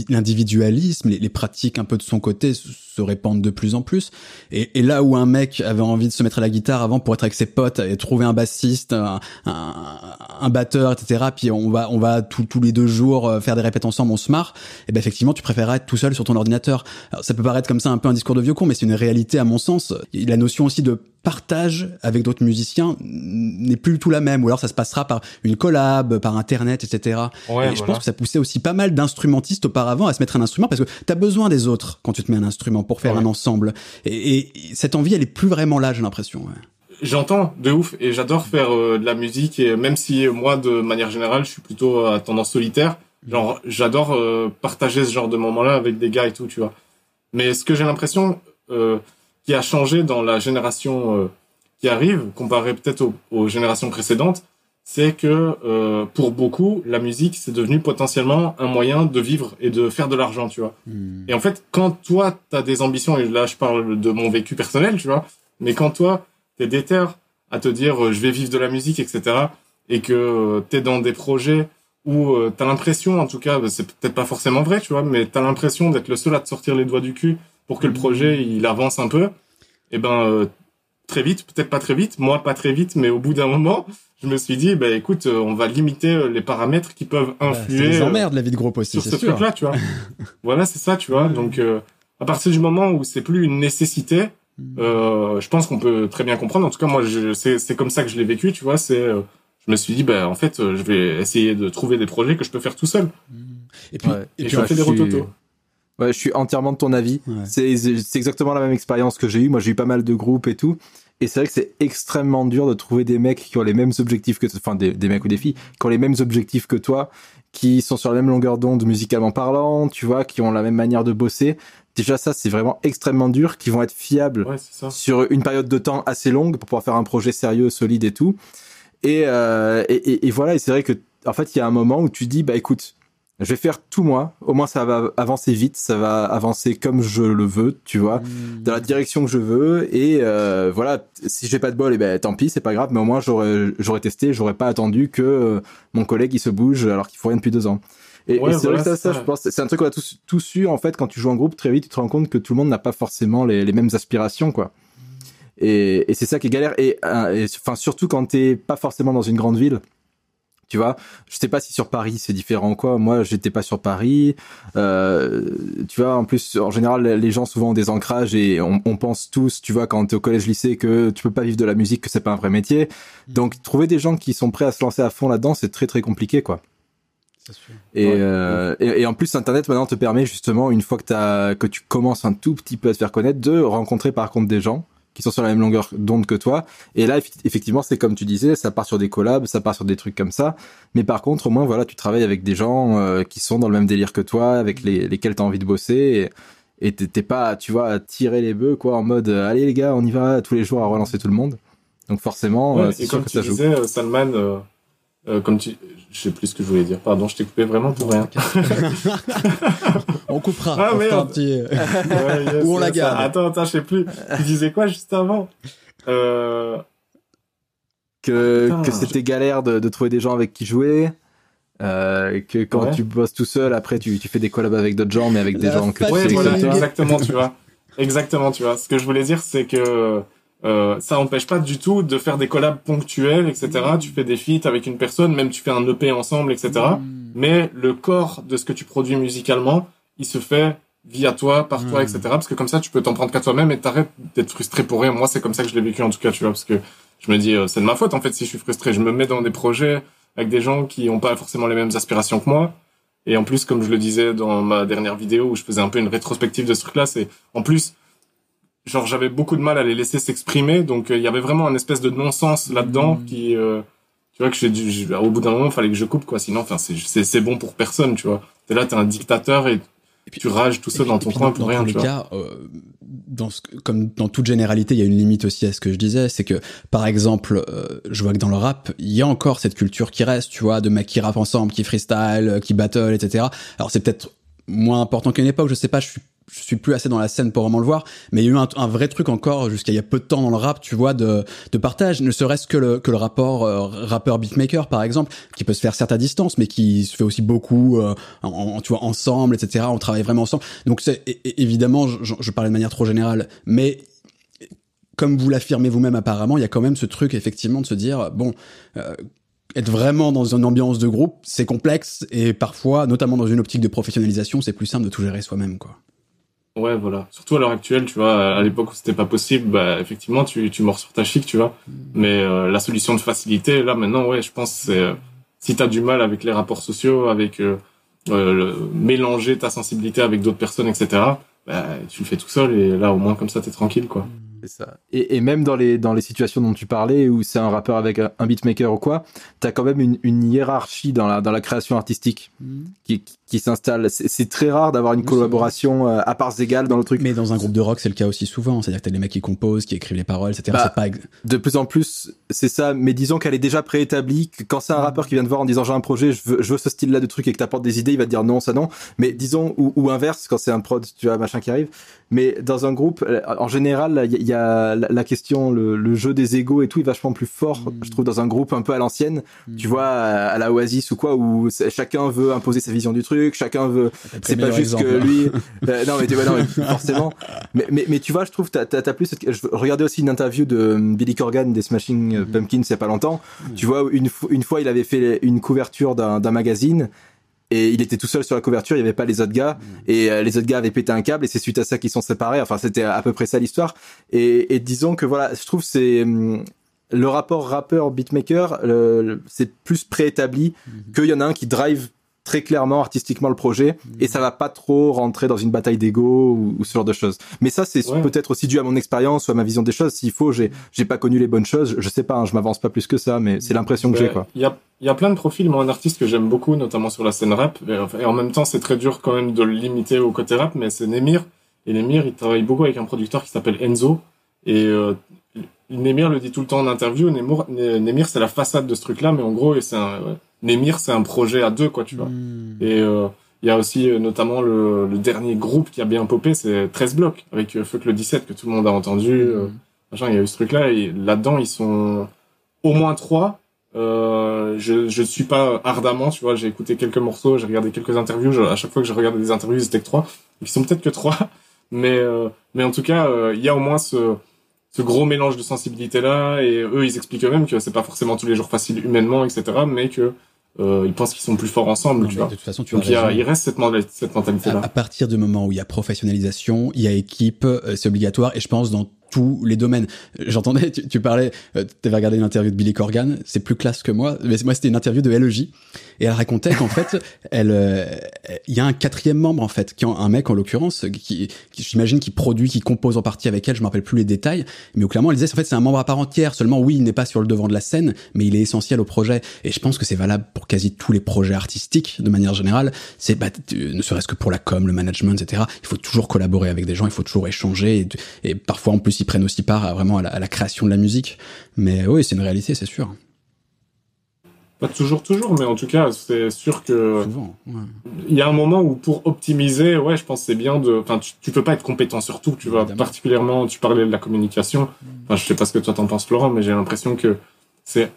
l'individualisme, les, les pratiques un peu de son côté se répandent de plus en plus. Et, et là où un mec avait envie de se mettre à la guitare avant pour être avec ses potes et trouver un bassiste, un, un, un batteur, etc. Puis on va on va tous tous les deux jours euh, faire des répètes ensemble, on se marre. Et ben effectivement, tu préférerais être tout seul sur ton ordinateur. Alors, ça peut paraître comme ça un peu un discours de vieux con, mais c'est une réalité à mon sens. Et la notion aussi de partage avec d'autres musiciens n'est plus du tout la même. Ou alors ça se passera par une collab, par internet, etc. Ouais, et je pense que ça poussait aussi pas mal d'instrumentistes auparavant à se mettre un instrument parce que t'as besoin des autres quand tu te mets un instrument pour faire Ouais. un ensemble. Et, et cette envie, elle est plus vraiment là, j'ai l'impression. ouais. J'entends de ouf et j'adore faire euh, de la musique et même si euh, moi de manière générale je suis plutôt à tendance solitaire, genre j'adore euh, partager ce genre de moments-là avec des gars et tout, tu vois. Mais ce que j'ai l'impression euh, qui a changé dans la génération euh, qui arrive, comparé peut-être aux, aux générations précédentes, c'est que euh, pour beaucoup la musique c'est devenu potentiellement un moyen de vivre et de faire de l'argent, tu vois. Hmm. Et en fait, quand toi, t'as des ambitions, et là, je parle de mon vécu personnel, tu vois, mais quand toi, t'es déter à te dire, euh, je vais vivre de la musique, etc., et que euh, t'es dans des projets où euh, t'as l'impression, en tout cas, bah, c'est peut-être pas forcément vrai, tu vois, mais t'as l'impression d'être le seul à te sortir les doigts du cul pour que le projet, il avance un peu, et ben, euh, très vite, peut-être pas très vite, moi, pas très vite, mais au bout d'un moment, je me suis dit, bah, écoute, euh, on va limiter euh, les paramètres qui peuvent Bah, influer. c'est des euh, emmerdes, la vie de groupe aussi, sur c'est ce sûr. truc-là, tu vois. voilà, c'est ça, tu vois. Donc, euh, à partir du moment où c'est plus une nécessité, euh, je pense qu'on peut très bien comprendre. En tout cas, moi, c'est c'est comme ça que je l'ai vécu, tu vois. C'est, euh, je me suis dit, bah, en fait, je vais essayer de trouver des projets que je peux faire tout seul. Et puis, Ouais. et Et puis je ouais, fais des je suis- rototos. Ouais, je suis entièrement de ton avis. Ouais. C'est c'est exactement la même expérience que j'ai eu. Moi, j'ai eu pas mal de groupes et tout. Et c'est vrai que c'est extrêmement dur de trouver des mecs qui ont les mêmes objectifs que, enfin, des, des mecs ou des filles qui ont les mêmes objectifs que toi, qui sont sur la même longueur d'onde musicalement parlant, tu vois, qui ont la même manière de bosser. Déjà, ça, c'est vraiment extrêmement dur, qui vont être fiables Ouais, sur une période de temps assez longue pour pouvoir faire un projet sérieux, solide et tout. Et, euh, et, et- et voilà, et c'est vrai que, en fait, il y a un moment où tu dis, bah écoute, je vais faire tout moi, au moins ça va avancer vite, ça va avancer comme je le veux, tu vois, dans la direction que je veux, et euh, voilà, si j'ai pas de bol, et ben tant pis, c'est pas grave, mais au moins j'aurais testé, j'aurais pas attendu que euh, mon collègue il se bouge alors qu'il faut rien depuis deux ans. Et, Ouais, et c'est voilà, vrai que ça, c'est ça, ça. je pense, c'est un truc qu'on a tous, tous eu en fait quand tu joues en groupe très vite, tu te rends compte que tout le monde n'a pas forcément les, les mêmes aspirations quoi. Et, et c'est ça qui est galère. Et, euh, et, enfin surtout quand t'es pas forcément dans une grande ville. Tu vois, je sais pas si sur Paris c'est différent ou quoi. Moi, j'étais pas sur Paris. Euh, tu vois, en plus, en général, les gens souvent ont des ancrages et on, on pense tous, tu vois, quand t'es au collège-lycée, que tu peux pas vivre de la musique, que c'est pas un vrai métier. Donc, trouver des gens qui sont prêts à se lancer à fond là-dedans, c'est très très compliqué, quoi. Et, Ouais. euh, et, et en plus, Internet maintenant te permet justement, une fois que, que tu commences un tout petit peu à te faire connaître, de rencontrer par contre des gens qui sont sur la même longueur d'onde que toi. Et là, effectivement, c'est comme tu disais, ça part sur des collabs, ça part sur des trucs comme ça. Mais par contre, au moins, voilà, tu travailles avec des gens euh, qui sont dans le même délire que toi, avec les, lesquels tu as envie de bosser. Et, t'es pas, tu vois, à tirer les bœufs, quoi, en mode, euh, allez les gars, on y va tous les jours à relancer tout le monde. Donc forcément, Ouais, euh, c'est sûr comme que tu ça joue. disais, euh, Salman, euh, euh, comme tu, je sais plus ce que je voulais dire. Pardon, je t'ai coupé vraiment pour rien. On coupera. Ah, on fera merde. un petit- Ouais, yes, Ou on la garde. Attends, attends, je sais plus. Tu disais quoi juste avant euh, que, que c'était galère de, de trouver des gens avec qui jouer. Euh, que quand Ouais. tu bosses tout seul, après tu, tu fais des collabs avec d'autres gens, mais avec des La gens que tu Ouais, sais voilà, exactement, tu vois. Exactement, tu vois. Ce que je voulais dire, c'est que euh, ça empêche pas du tout de faire des collabs ponctuels, etc. Tu fais des feats avec une personne, même tu fais un EP ensemble, etc. Mais le corps de ce que tu produis musicalement, il se fait via toi, par toi, Mm. etc. Parce que comme ça, tu peux t'en prendre qu'à toi-même et t'arrêtes d'être frustré pour rien. Moi, c'est comme ça que je l'ai vécu en tout cas, tu vois, parce que je me dis, euh, c'est de ma faute en fait si je suis frustré. Je me mets dans des projets avec des gens qui ont pas forcément les mêmes aspirations que moi. Et en plus, comme je le disais dans ma dernière vidéo où je faisais un peu une rétrospective de ce truc-là, c'est en plus, genre j'avais beaucoup de mal à les laisser s'exprimer, donc euh, il y avait vraiment un espèce de non-sens là-dedans Mm. qui, euh, tu vois, que j'ai dû, au bout d'un moment, il fallait que je coupe quoi, sinon, enfin, c'est, c'est, bon pour personne, tu vois. T'es là, t'es un dictateur et, Et puis- tu rages tout seul dans ton coin pour dans rien, tous tu les vois. cas, euh, dans ce, comme dans toute généralité, il y a une limite aussi à ce que je disais, c'est que par exemple, euh, je vois que dans le rap, il y a encore cette culture qui reste, tu vois, de mecs qui rappent ensemble, qui freestyle, euh, qui battle, etc. Alors c'est peut-être moins important qu'à une époque, je sais pas, je suis je suis plus assez dans la scène pour vraiment le voir, mais il y a eu un, un vrai truc encore jusqu'à il y a peu de temps dans le rap, tu vois, de, de partage, ne serait-ce que le, que le rapport euh, rappeur beatmaker par exemple, qui peut se faire certes à distance, mais qui se fait aussi beaucoup, euh, tu vois, ensemble, etc. On travaille vraiment ensemble. Donc c'est évidemment, je, je parlais de manière trop générale, mais comme vous l'affirmez vous-même apparemment, il y a quand même ce truc effectivement de se dire bon. euh, être vraiment dans une ambiance de groupe, c'est complexe et parfois, notamment dans une optique de professionnalisation, c'est plus simple de tout gérer soi-même, quoi. Ouais, voilà. Surtout à l'heure actuelle, tu vois, à l'époque où c'était pas possible, bah, effectivement, tu, tu mords sur ta chic, tu vois. Mais euh, la solution de facilité, là, maintenant, ouais, je pense, c'est euh, si t'as du mal avec les rapports sociaux, avec euh, euh, le- mélanger ta sensibilité avec d'autres personnes, etc., bah, tu le fais tout seul et là, au moins, comme ça, t'es tranquille, quoi. C'est ça. Et, et même dans les, dans les situations dont tu parlais, où c'est un rappeur avec un, un beatmaker ou quoi, t'as quand même une, une hiérarchie dans la, dans la création artistique qui, qui, qui s'installe. C'est très rare d'avoir une collaboration euh, à parts égales dans le truc. Mais dans un groupe de rock, c'est le cas aussi souvent. C'est-à-dire que t'as des mecs qui composent, qui écrivent les paroles, etc. Bah, pas De plus en plus, c'est ça. Mais disons qu'elle est déjà préétablie. Que quand c'est un rappeur qui vient te voir en disant j'ai un projet, je veux, je veux ce style-là de truc et que t'apportes des idées, il va te dire non, ça non. Mais disons ou, ou inverse quand c'est un prod, tu vois machin qui arrive. Mais dans un groupe, euh, en général, il y, a- la, question, le, le jeu des égos et tout, est vachement plus fort. Mm. Je trouve dans un groupe un peu à l'ancienne. Tu vois, à, la Oasis ou quoi, où chacun veut imposer sa vision du truc, chacun veut c'est pas juste exemple, que lui. Euh, non mais tu vois non mais forcément. Mais, mais mais tu vois je trouve t'as plus cette... je regardais aussi une interview de euh, Billy Corgan des Smashing euh, Mhm. Pumpkins il y a pas longtemps. Tu vois une, une fois il avait fait une couverture d'un magazine et il était tout seul sur la couverture, il n'y avait pas les autres gars, et euh, les autres gars avaient pété un câble, et c'est suite à ça qu'ils sont séparés. Enfin, c'était à peu près ça l'histoire. Et, et disons que voilà, je trouve c'est hum, le rapport rappeur beatmaker, c'est plus préétabli qu'il y en a un qui drive très clairement artistiquement le projet, et ça va pas trop rentrer dans une bataille d'ego ou, ou ce genre de choses. Mais ça, c'est Ouais. peut-être aussi dû à mon expérience ou à ma vision des choses. S'il faut, j'ai j'ai pas connu les bonnes choses. Je sais pas, hein, je m'avance pas plus que ça, mais c'est l'impression que j'ai quoi. Il y a, il y a plein de profils, moi, un artiste que j'aime beaucoup, notamment sur la scène rap. Et, en même temps, c'est très dur quand même de le limiter au côté rap, mais c'est Nemir. Et Nemir, il travaille beaucoup avec un producteur qui s'appelle Enzo. Et euh, Nemir le dit tout le temps en interview. Nemir, Nemir c'est la façade de ce truc-là, mais en gros, c'est un, ouais, Nemir, c'est un projet à deux, quoi, tu vois. Hmm. Et euh, il y a aussi euh, notamment le, le dernier groupe qui a bien popé, c'est 13 blocs, avec euh, Fuck le 17, que tout le monde a entendu. euh, machin, il y a eu ce truc-là, et là-dedans, ils sont au moins trois. Euh, je je suis pas ardemment, tu vois, j'ai écouté quelques morceaux, j'ai regardé quelques interviews, je- à chaque fois que je regardais des interviews, c'était que trois, ils sont peut-être que trois, mais euh, mais en tout cas, euh, il y a au moins ce ce gros mélange de sensibilité là, et eux, ils expliquent eux-mêmes que c'est pas forcément tous les jours facile humainement, etc., mais que euh, ils pensent qu'ils sont plus forts ensemble, Non, tu vois. de toute façon, tu Donc il, a, il reste cette, cette mentalité-là. À, à partir du moment où il y a professionnalisation, il y a équipe, euh, c'est obligatoire, et je pense dans tous les domaines. J'entendais, tu, parlais, euh, tu avais regardé une interview de Billy Corgan, c'est plus classe que moi, mais moi c'était une interview de LEJ, et elle racontait qu'en fait, elle, euh, il y a un quatrième membre en fait, qui est un mec en l'occurrence, qui, j'imagine qui produit, qui compose en partie avec elle, je me rappelle plus les détails, mais clairement elle disait en fait c'est un membre à part entière. Seulement oui, il n'est pas sur le devant de la scène, mais il est essentiel au projet. Et je pense que c'est valable pour quasi tous les projets artistiques de manière générale. C'est bah, ne serait-ce que pour la com, le management, etc. Il faut toujours collaborer avec des gens, il faut toujours échanger, et, et parfois en plus prennent aussi part à, vraiment à la, à la création de la musique. Mais oui, c'est une réalité, c'est sûr. Pas toujours, toujours, mais en tout cas, c'est sûr que Souvent. ouais. il y a un moment où pour optimiser, ouais, je pense que c'est bien de, enfin, tu, tu peux pas être compétent sur tout, tu vois. Évidemment. Particulièrement, tu parlais de la communication. Enfin, je sais pas ce que toi t'en penses, Florent, mais j'ai l'impression que c'est,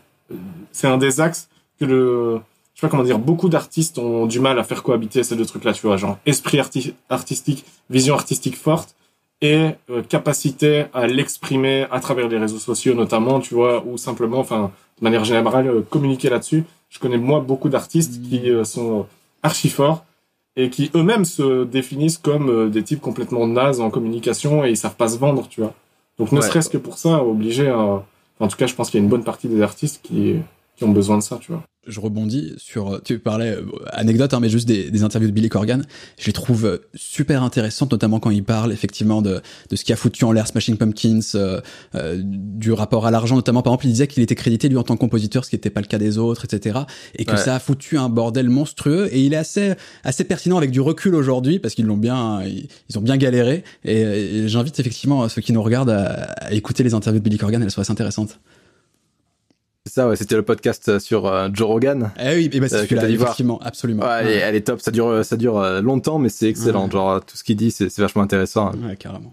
c'est un des axes que le, je sais pas comment dire, beaucoup d'artistes ont du mal à faire cohabiter ces deux trucs-là, tu vois, genre esprit arti- artistique, vision artistique forte et euh, capacité à l'exprimer à travers les réseaux sociaux notamment, tu vois, ou simplement, enfin, de manière générale, euh, communiquer là-dessus. Je connais moi beaucoup d'artistes Mm. qui euh, sont archi forts et qui eux-mêmes se définissent comme des types complètement nazes en communication et ils savent pas se vendre, tu vois. Donc ne Ouais. serait-ce que pour ça, obligé à... en tout cas, je pense qu'il y a une bonne partie des artistes qui, qui ont besoin de ça, tu vois. Je rebondis sur, tu parlais, euh, anecdote, hein, mais juste des, des interviews de Billy Corgan. Je les trouve euh, super intéressantes, notamment quand il parle effectivement de, de ce qui a foutu en l'air Smashing Pumpkins, euh, euh, du rapport à l'argent, notamment par exemple, il disait qu'il était crédité lui en tant que compositeur, ce qui n'était pas le cas des autres, etc. Et que Ouais. ça a foutu un bordel monstrueux. Et il est assez, assez pertinent avec du recul aujourd'hui, parce qu'ils l'ont bien, ils, ils ont bien galéré. Et, et j'invite effectivement ceux qui nous regardent à, à écouter les interviews de Billy Corgan, elles sont assez intéressantes. C'est ça, ouais, c'était le podcast sur euh, Joe Rogan. Eh oui, et ben c'est Euh, celui-là, dû voir. effectivement, absolument. Ouais, elle, est, elle est top, ça dure, ça dure euh, longtemps, mais c'est excellent. Ouais. Genre, tout ce qu'il dit, c'est vachement intéressant. Ouais, carrément.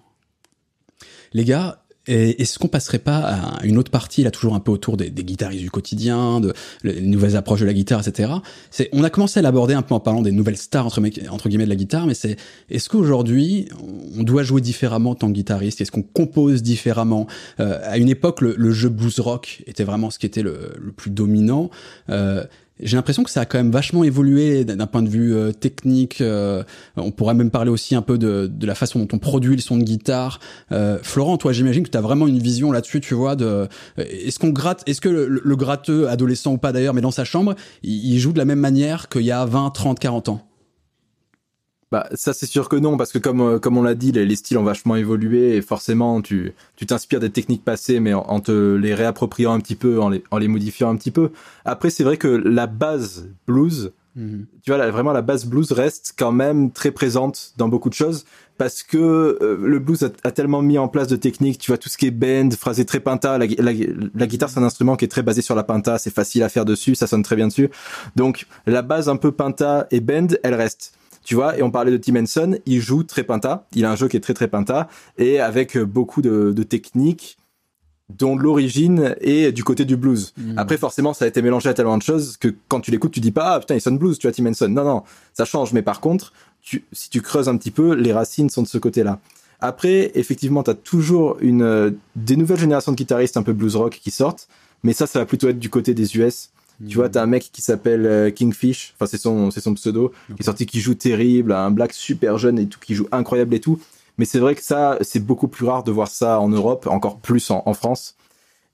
Les gars, est-ce qu'on passerait pas à une autre partie, là, toujours un peu autour des, guitaristes du quotidien, de les nouvelles approches de la guitare, etc. C'est, on a commencé à l'aborder un peu en parlant des nouvelles stars, entre, guillemets, de la guitare, mais c'est, est-ce qu'aujourd'hui, on doit jouer différemment en tant que guitariste? Est-ce qu'on compose différemment? Euh, à une époque, le, le jeu blues rock était vraiment ce qui était le, le plus dominant. Euh, j'ai l'impression que ça a quand même vachement évolué d'un point de vue euh, technique. euh, on pourrait même parler aussi un peu de, la façon dont on produit le son de guitare. Euh, Florent, toi, j'imagine que tu as vraiment une vision là-dessus, tu vois. De, est-ce qu'on gratte, est-ce que le, gratteux, adolescent ou pas d'ailleurs, mais dans sa chambre, il, il joue de la même manière qu'il y a 20, 30, 40 ans? Bah, ça, c'est sûr que non, parce que comme, euh, comme on l'a dit, les, les styles ont vachement évolué et forcément, tu, tu t'inspires des techniques passées, mais en, en te les réappropriant un petit peu, en les, en les modifiant un petit peu. Après, c'est vrai que la base blues, Mhm. tu vois, vraiment la base blues reste quand même très présente dans beaucoup de choses parce que euh, le blues a, a tellement mis en place de techniques, tu vois, tout ce qui est bend, phrasé très pinta, la, la guitare c'est un instrument qui est très basé sur la pinta, c'est facile à faire dessus, ça sonne très bien dessus. Donc la base un peu pinta et bend, elle reste. Tu vois, et on parlait de Tim Henson, il joue très pinta, il a un jeu qui est très très pinta, et avec euh, beaucoup de, de techniques dont l'origine est du côté du blues. Mhm. Après, forcément, ça a été mélangé à tellement de choses que quand tu l'écoutes, tu dis pas, ah putain, il sonne blues, tu vois, Tim Henson. Non, non, ça change. Mais par contre, tu, si tu creuses un petit peu, les racines sont de ce côté-là. Après, effectivement, tu as toujours une, euh, des nouvelles générations de guitaristes un peu blues rock qui sortent, mais ça, ça va plutôt être du côté des US. Tu vois, t'as un mec qui s'appelle euh, Kingfish, enfin c'est son, c'est son pseudo, qui est sorti, qui joue terrible, un black super jeune et tout, qui joue incroyable et tout. Mais c'est vrai que ça, c'est beaucoup plus rare de voir ça en Europe, encore plus en, en France.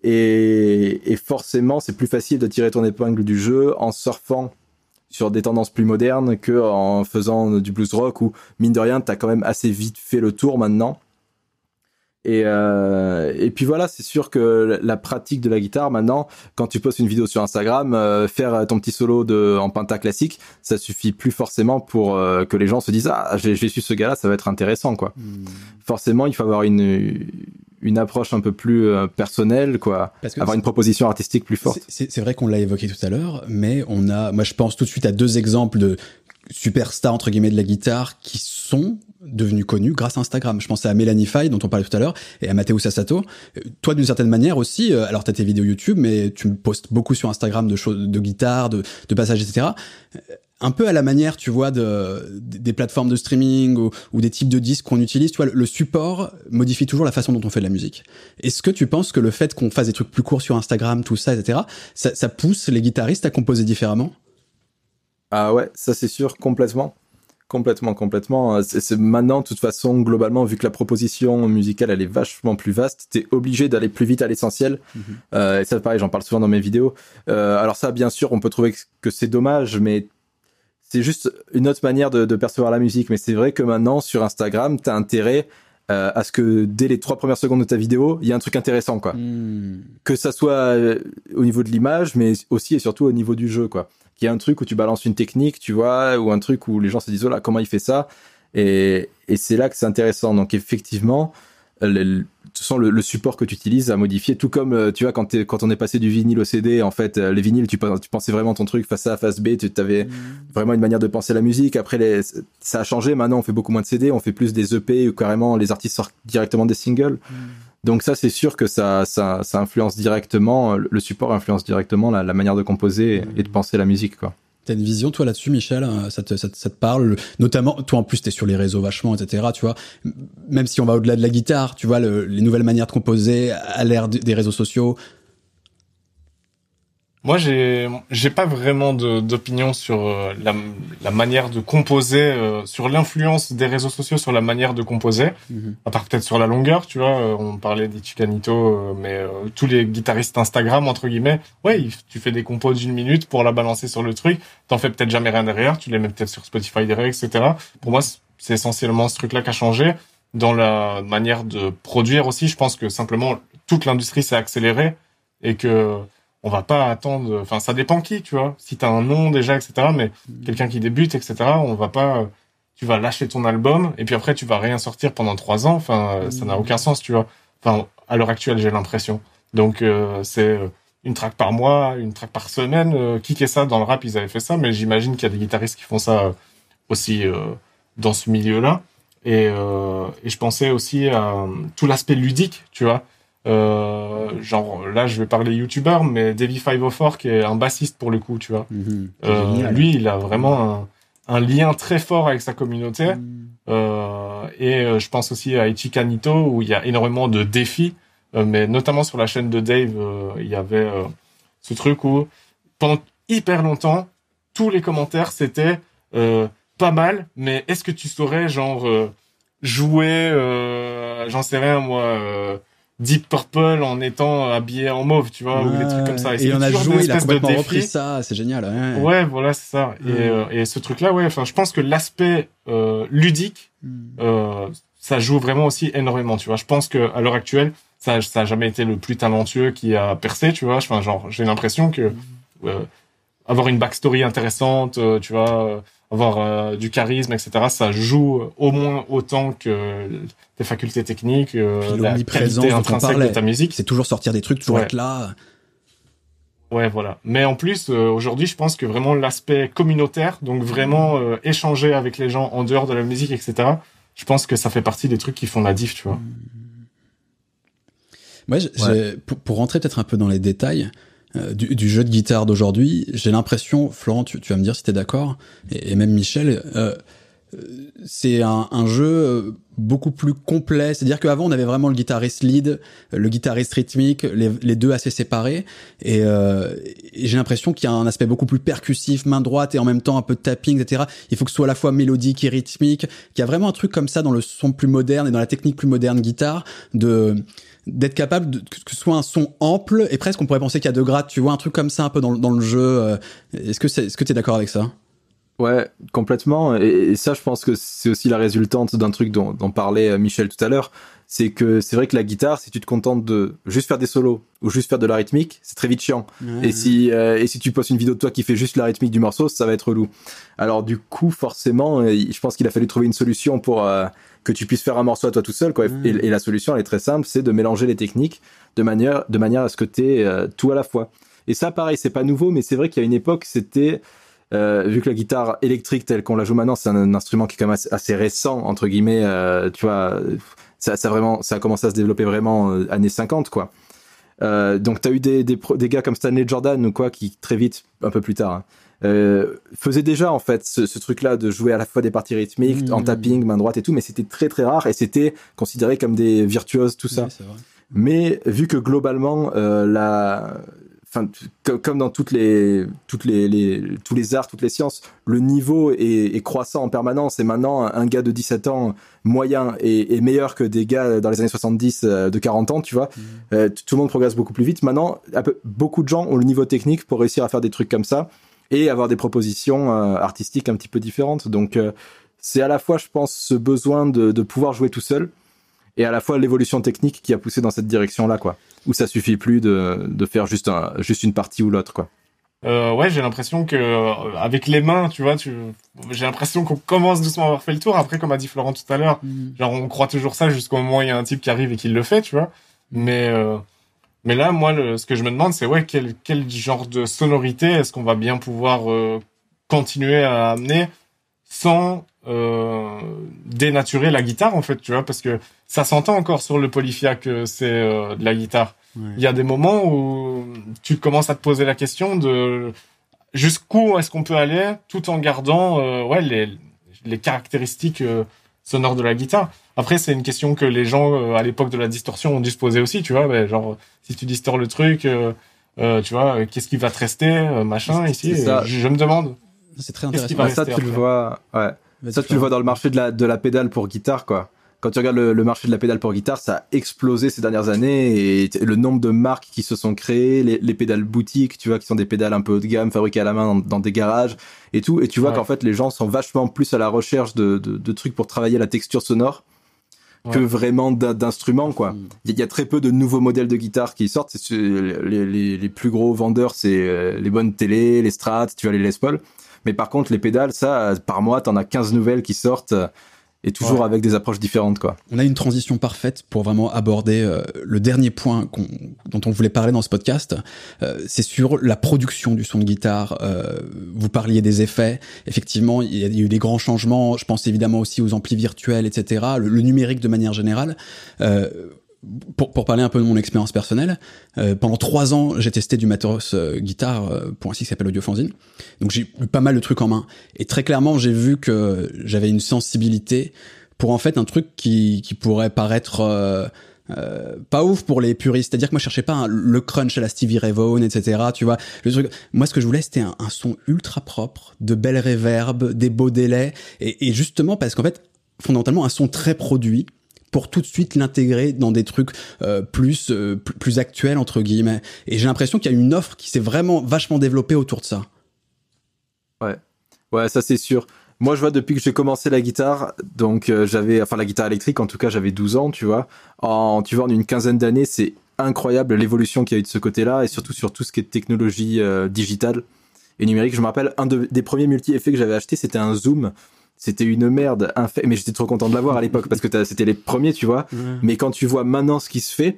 Et, et forcément, c'est plus facile de tirer ton épingle du jeu en surfant sur des tendances plus modernes que en faisant du blues rock où mine de rien t'as quand même assez vite fait le tour maintenant et, euh, et puis voilà, c'est sûr que la pratique de la guitare maintenant, quand tu postes une vidéo sur Instagram, euh, faire ton petit solo de en penta classique, ça suffit plus forcément pour euh, que les gens se disent ah j'ai su ce gars-là, ça va être intéressant quoi. Hmm. Forcément, il faut avoir une une approche un peu plus personnelle quoi, Parce que avoir une proposition artistique plus forte. C'est vrai qu'on l'a évoqué tout à l'heure, mais on a, moi je pense tout de suite à deux exemples de superstars entre guillemets de la guitare qui sont devenus connus grâce à Instagram. Je pensais à Melanie Faye dont on parlait tout à l'heure et à Matteo Sassato. Euh, Toi d'une certaine manière aussi, euh, alors t'as tes vidéos YouTube, mais tu postes beaucoup sur Instagram de choses, de guitare, de, de passages, etc. Euh, Un peu à la manière, tu vois, de, des plateformes de streaming ou, ou des types de disques qu'on utilise, tu vois, le support modifie toujours la façon dont on fait de la musique. Est-ce que tu penses que le fait qu'on fasse des trucs plus courts sur Instagram, tout ça, etc., ça, ça pousse les guitaristes à composer différemment? Ah ouais, ça c'est sûr, complètement. Complètement, complètement. Euh, C'est maintenant, de toute façon, globalement, vu que la proposition musicale, elle est vachement plus vaste, t'es obligé d'aller plus vite à l'essentiel. Euh, et ça, pareil, j'en parle souvent dans mes vidéos. Euh, alors ça, bien sûr, on peut trouver que c'est dommage, mais c'est juste une autre manière de, de percevoir la musique. Mais c'est vrai que maintenant, sur Instagram, t'as intérêt euh, à ce que dès les trois premières secondes de ta vidéo, il y a un truc intéressant, quoi Hmm. que ça soit au niveau de l'image, mais aussi et surtout au niveau du jeu, quoi. Qu'il y a un truc où tu balances une technique, tu vois, ou un truc où les gens se disent, oh là, comment il fait ça? Et, et c'est là que c'est intéressant. Donc, effectivement, le, le- support que tu utilises a modifié, tout comme, euh, tu vois, quand, quand on est passé du vinyle au CD, en fait, euh, les vinyles, tu, pen- tu pensais vraiment ton truc face A, face B, tu avais vraiment une manière de penser la musique. Après, les, ça a changé. Maintenant, on fait beaucoup moins de CD, on fait plus des EP ou carrément les artistes sortent directement des singles. Donc ça, c'est sûr que ça, ça, ça influence directement, le support influence directement la, la manière de composer et de penser la musique, quoi. T'as une vision, toi, là-dessus, Michel euh, ça te, ça, te- ça te parle Notamment, toi, en plus, t'es sur les réseaux vachement, etc., tu vois. Même si on va au-delà de la guitare, tu vois, le- les nouvelles manières de composer à l'ère des réseaux sociaux. Moi, j'ai j'ai pas vraiment d'opinion sur euh, la, la manière de composer, euh, sur l'influence des réseaux sociaux sur la manière de composer. À part peut-être sur la longueur, tu vois. euh, on parlait d'Ichikanito, euh, mais tous les guitaristes Instagram entre guillemets, ouais, tu fais des compos d'une minute pour la balancer sur le truc. T'en fais peut-être jamais rien derrière. Tu les mets peut-être sur Spotify direct, etc. Pour moi, c'est essentiellement ce truc-là qui a changé dans la manière de produire aussi. Je pense que simplement toute l'industrie s'est accélérée et que on va pas attendre. Enfin, ça dépend qui, tu vois. Si t'as un nom déjà, etc. Mais quelqu'un qui débute, etc. On va pas. Tu vas lâcher ton album et puis après tu vas rien sortir pendant trois ans. Enfin, euh, ça n'a aucun sens, tu vois. Enfin, à l'heure actuelle, j'ai l'impression. Donc euh, c'est euh, une track par mois, une track par semaine. Euh, qui ça? Dans le rap Ils avaient fait ça, mais j'imagine qu'il y a des guitaristes qui font ça euh, aussi euh, dans ce milieu-là. Et, euh, et je pensais aussi à tout l'aspect ludique, tu vois. Euh, genre là, je vais parler youtubeur, mais Davey 504 qui est un bassiste pour le coup, tu vois. C'est Euh, lui, il a vraiment un, un lien très fort avec sa communauté. Euh, et euh, je pense aussi à Ichikanito où il y a énormément de défis, euh, mais notamment sur la chaîne de Dave, euh, il y avait ce truc où pendant hyper longtemps, tous les commentaires c'était euh, pas mal, mais est-ce que tu saurais genre euh, jouer, euh, j'en sais rien moi, euh, Deep Purple en étant habillé en mauve, tu vois, ou des trucs comme ça. Et il en a joué, il a complètement repris ça, c'est génial. Ouais. Ouais, voilà, c'est ça. Et, Mm. euh, et ce truc-là, ouais, enfin, je pense que l'aspect euh, ludique, euh, ça joue vraiment aussi énormément, tu vois. Je pense que à l'heure actuelle, ça, ça a jamais été le plus talentueux qui a percé, tu vois. Enfin, genre, j'ai l'impression que euh, avoir une backstory intéressante, euh, tu vois, avoir euh, du charisme, etc., ça joue au moins autant que tes facultés techniques, euh, la l'omniprésence qualité dont on intrinsèque de ta musique. C'est toujours sortir des trucs, toujours Ouais. être là. Ouais, voilà. Mais en plus, euh, aujourd'hui, je pense que vraiment l'aspect communautaire, donc vraiment euh, échanger avec les gens en dehors de la musique, etc., je pense que ça fait partie des trucs qui font la diff, tu vois. Moi, j'ai- j'ai- pour, pour rentrer peut-être un peu dans les détails euh, du, du jeu de guitare d'aujourd'hui, j'ai l'impression, Florent, tu, tu vas me dire si t'es d'accord, et, même Michel, euh, c'est un, un, jeu beaucoup plus complet. C'est-à-dire qu'avant, on avait vraiment le guitariste lead, le guitariste rythmique, les, les deux assez séparés. Et, euh, et j'ai l'impression qu'il y a un aspect beaucoup plus percussif, main droite et en même temps un peu de tapping, etc. Il faut que ce soit à la fois mélodique et rythmique. Qu'il y a vraiment un truc comme ça dans le son plus moderne et dans la technique plus moderne guitare de d'être capable de, que ce soit un son ample et presque on pourrait penser qu'il y a deux grades tu vois un truc comme ça un peu dans, dans le jeu euh, est-ce que c'est est-ce que tu es d'accord avec ça? Ouais, complètement. Et, ça, je pense que c'est aussi la résultante d'un truc dont, dont, parlait euh, Michel tout à l'heure. C'est que c'est vrai que la guitare, si tu te contentes de juste faire des solos ou juste faire de la rythmique, c'est très vite chiant. Ouais, et si euh, et si tu postes une vidéo de toi qui fait juste la rythmique du morceau, ça va être relou. Alors du coup, forcément, je pense qu'il a fallu trouver une solution pour euh, que tu puisses faire un morceau à toi tout seul. Quoi. Et, et, la solution, elle est très simple, c'est de mélanger les techniques de manière de manière à ce que tu aies tout à la fois. Et ça, pareil, c'est pas nouveau, mais c'est vrai qu'il y a une époque, c'était euh, vu que la guitare électrique telle qu'on la joue maintenant, c'est un, un, instrument qui est quand même assez, assez récent entre guillemets. Euh, tu vois, ça, ça vraiment, ça a commencé à se développer vraiment euh, années 50 quoi. Euh, donc t'as eu des, des, des, gars comme Stanley Jordan ou quoi qui très vite, un peu plus tard, hein, euh, faisaient déjà en fait ce, ce truc-là de jouer à la fois des parties rythmiques mmh. en tapping, main droite et tout, mais c'était très très rare et c'était considéré comme des virtuoses tout ça. Oui, mais vu que globalement euh, la enfin comme dans toutes les toutes les, les, tous les arts toutes les sciences le niveau est, est, croissant en permanence et maintenant un gars de 17 ans moyen est, est, meilleur que des gars dans les années 70 euh, de 40 ans tu vois mmh. euh, tout le monde progresse beaucoup plus vite maintenant peu, beaucoup de gens ont le niveau technique pour réussir à faire des trucs comme ça et avoir des propositions euh, artistiques un petit peu différentes. Donc euh, c'est à la fois je pense ce besoin de, de pouvoir jouer tout seul et à la fois l'évolution technique qui a poussé dans cette direction là quoi. Où ça suffit plus de, de faire juste un, juste une partie ou l'autre quoi. Euh, ouais j'ai l'impression que euh, avec les mains tu vois tu j'ai l'impression qu'on commence doucement à avoir fait le tour. Après comme a dit Florent tout à l'heure mmh. genre on croit toujours ça jusqu'au moment où il y a un type qui arrive et qui le fait tu vois. Mais euh, mais là moi le, ce que je me demande c'est ouais quel quel genre de sonorité est-ce qu'on va bien pouvoir euh, continuer à amener sans euh, dénaturer la guitare en fait tu vois parce que ça s'entend encore sur le polyphia que c'est euh, de la guitare. Il y a des moments où tu commences à te poser la question de jusqu'où est-ce qu'on peut aller tout en gardant ouais les les caractéristiques euh, sonores de la guitare. Après c'est une question que les gens euh, à l'époque de la distorsion ont dû se poser aussi tu vois ben, genre si tu distors le truc euh, tu vois qu'est-ce qui va te rester machin ici je, je me demande. C'est très intéressant. ça tu le vois ouais. Ça, tu le vois dans le marché de la, de la pédale pour guitare, quoi. Quand tu regardes le, le, marché de la pédale pour guitare, ça a explosé ces dernières années et le nombre de marques qui se sont créées, les, les pédales boutiques, tu vois, qui sont des pédales un peu haut de gamme, fabriquées à la main dans, dans des garages et tout. Et tu vois ouais. qu'en fait, les gens sont vachement plus à la recherche de, de, de trucs pour travailler la texture sonore ouais. que vraiment d'instruments, quoi. Mm. Il y, y, a très peu de nouveaux modèles de guitare qui sortent. Les, les, les, plus gros vendeurs, c'est euh, les bonnes télé, les Strat, tu vois, les Les Paul. Mais par contre, les pédales, ça, par mois, t'en as 15 nouvelles qui sortent et toujours ouais. avec des approches différentes quoi. On a une transition parfaite pour vraiment aborder euh, le dernier point on, dont on voulait parler dans ce podcast, euh, c'est sur la production du son de guitare. Euh, vous parliez des effets, effectivement, il y, a, il y, a, eu des grands changements. Je pense évidemment aussi aux amplis virtuels, etc. Le, le numérique de manière générale. Pour, pour, parler un peu de mon expérience personnelle, euh, pendant trois ans, j'ai testé du matos euh, guitare euh, pour un site qui s'appelle Audiofanzine. Donc j'ai eu pas mal de trucs en main. Et très clairement, j'ai vu que j'avais une sensibilité pour en fait un truc qui, qui pourrait paraître euh, euh, pas ouf pour les puristes. C'est-à-dire que moi, je cherchais pas le crunch à la Stevie Ray Vaughan, etc. Tu vois, le truc. Moi, ce que je voulais, c'était un, un, son ultra propre, de belles réverbes, des beaux délais, et, et justement parce qu'en fait, fondamentalement, un son très produit pour tout de suite l'intégrer dans des trucs euh, plus euh, plus actuels entre guillemets. Et j'ai l'impression qu'il y a une offre qui s'est vraiment vachement développée autour de ça. Ouais, ouais, ça c'est sûr. Moi, je vois depuis que j'ai commencé la guitare, donc euh, j'avais, enfin la guitare électrique, en tout cas, j'avais 12 ans, tu vois. En, tu vois, une quinzaine d'années, c'est incroyable l'évolution qu'il y a eu de ce côté-là, et surtout sur tout ce qui est technologie digitale et numérique. Je me rappelle, un de, des premiers multi-effets que j'avais acheté, c'était un zoom c'était une merde infect mais j'étais trop content de l'avoir à l'époque parce que c'était les premiers tu vois mais quand tu vois maintenant ce qui se fait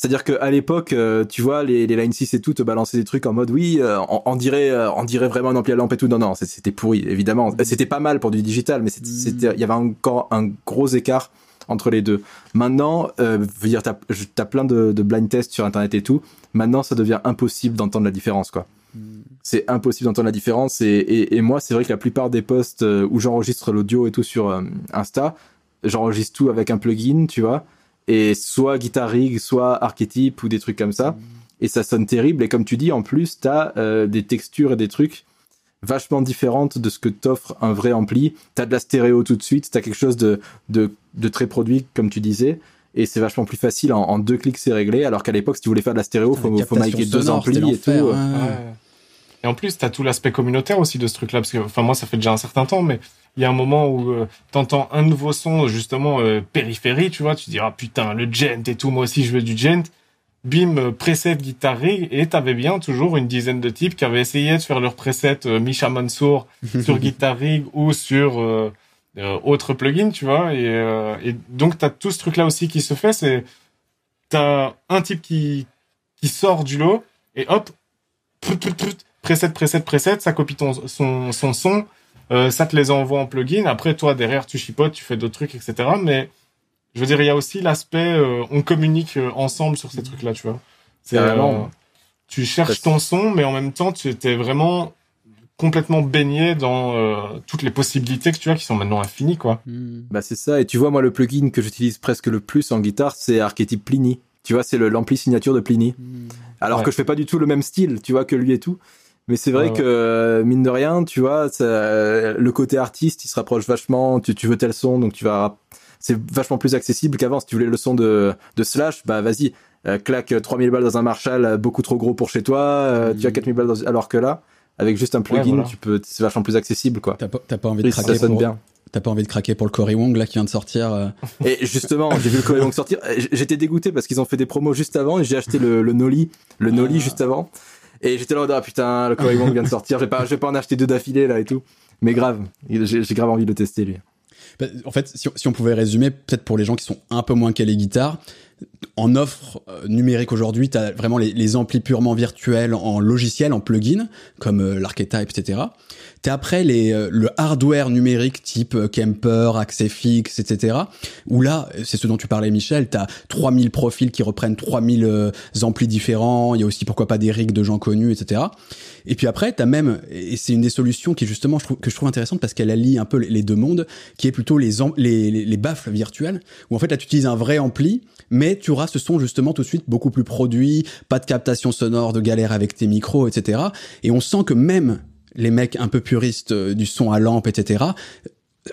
c'est-à-dire que à l'époque, euh, tu vois, les, les Line 6 et tout te balançaient des trucs en mode oui, euh, on, on, dirait, euh, on dirait vraiment un ampli à lampe et tout. Non, non, c'était pourri, évidemment. Mmh. C'était pas mal pour du digital, mais c'était, il y avait encore un gros écart entre les deux. Maintenant, euh, veux dire, t'as as plein de, de blind tests sur internet et tout. Maintenant, ça devient impossible d'entendre la différence, quoi. C'est impossible d'entendre la différence. Et, moi, c'est vrai que la plupart des posts euh, où j'enregistre l'audio et tout sur euh, Insta, j'enregistre tout avec un plugin, tu vois. Et soit Guitar Rig, soit Archetype ou des trucs comme ça. Et ça sonne terrible. Et comme tu dis, en plus, t'as euh, des textures et des trucs vachement différentes de ce que t'offre un vrai ampli. T'as de la stéréo tout de suite. T'as quelque chose de très produit, comme tu disais. Et c'est vachement plus facile. En, en deux clics, c'est réglé. Alors qu'à l'époque, si tu voulais faire de la stéréo, Putain, faut, faut micer deux amplis et tout. euh. hein. Ouais. Et en plus, t'as tout l'aspect communautaire aussi de ce truc-là, parce que, enfin, moi, ça fait déjà un certain temps, mais il y a un moment où euh, t'entends un nouveau son, justement, euh, périphérie, tu vois, tu te dis, ah putain, le gent et tout, moi aussi, je veux du gent. Bim, euh, preset guitare rig, et t'avais bien toujours une dizaine de types qui avaient essayé de faire leur preset euh, Misha Mansour sur guitare rig ou sur euh, autre plugin, tu vois, et, euh, et donc t'as tout ce truc-là aussi qui se fait, c'est t'as un type qui qui sort du lot et hop, prut, prut, prut, preset, preset, preset, ça copie ton, son, son son, euh, ça te les envoie en plugin. Après, toi, derrière, tu chipotes, tu fais d'autres trucs, etc. Mais je veux dire, il y a aussi l'aspect, euh, on communique euh, ensemble sur ces trucs-là, tu vois. C'est, euh, tu cherches ton son, mais en même temps, tu étais vraiment complètement baigné dans euh, toutes les possibilités que tu as qui sont maintenant infinies, quoi. Hmm. Bah c'est ça. Et tu vois, moi, le plugin que j'utilise presque le plus en guitare, c'est Archetype Pliny. Tu vois, c'est le- l'ampli signature de Pliny. Hmm. Alors Ouais. que je fais pas du tout le même style, tu vois, que lui et tout. Mais c'est vrai Ouais, que, euh, mine de rien, tu vois, ça- le côté artiste, il se rapproche vachement. Tu, tu veux tel son, donc tu vas... C'est vachement plus accessible qu'avant. Si tu voulais le son de, de Slash, bah vas-y, euh, claque 3000 balles dans un Marshall euh, beaucoup trop gros pour chez toi. euh, Tu as Mhm. 4000 balles dans... Alors que là, avec juste un plugin, voilà. tu peux, c'est vachement plus accessible, quoi. T'as pas, envie de Et ça craquer sonne pour, bien. t'as pas envie de craquer pour le Cory Wong là qui vient de sortir. euh, Et justement, j'ai vu le Cory Wong sortir. J- J'étais dégoûté parce qu'ils ont fait des promos juste avant et j'ai acheté le, le Noli, le Noli Ah. juste avant. Et j'étais là, ah putain, le Cory Wong vient de sortir. Je vais pas, je vais pas en acheter deux d'affilée là et tout. Mais grave, j'ai grave envie de le tester lui. Bah, En fait, si, on- si on pouvait résumer, peut-être pour les gens qui sont un peu moins calés guitare, en offre euh, numérique aujourd'hui, tu vraiment les, les amplis purement virtuels en logiciel, en plugin, comme euh, l'archetype, etc. T'as après les, euh, le hardware numérique type euh, Kemper, Axefix, etc. Où là, c'est ce dont tu parlais Michel, t'as 3000 profils qui reprennent 3000 euh, amplis différents, il y a aussi pourquoi pas des rigs de gens connus, etc. Et puis après, t'as même, et c'est une des solutions qui justement je trouve, que je trouve intéressante parce qu'elle allie un peu les- deux mondes, qui est plutôt les, les, les, les baffles virtuels, où en fait là tu utilises un vrai ampli, mais tu auras ce son justement tout de suite beaucoup plus produit, pas de captation sonore, de galère avec tes micros, etc. Et on sent que même les mecs un peu puristes euh, du son à lampe, etc.,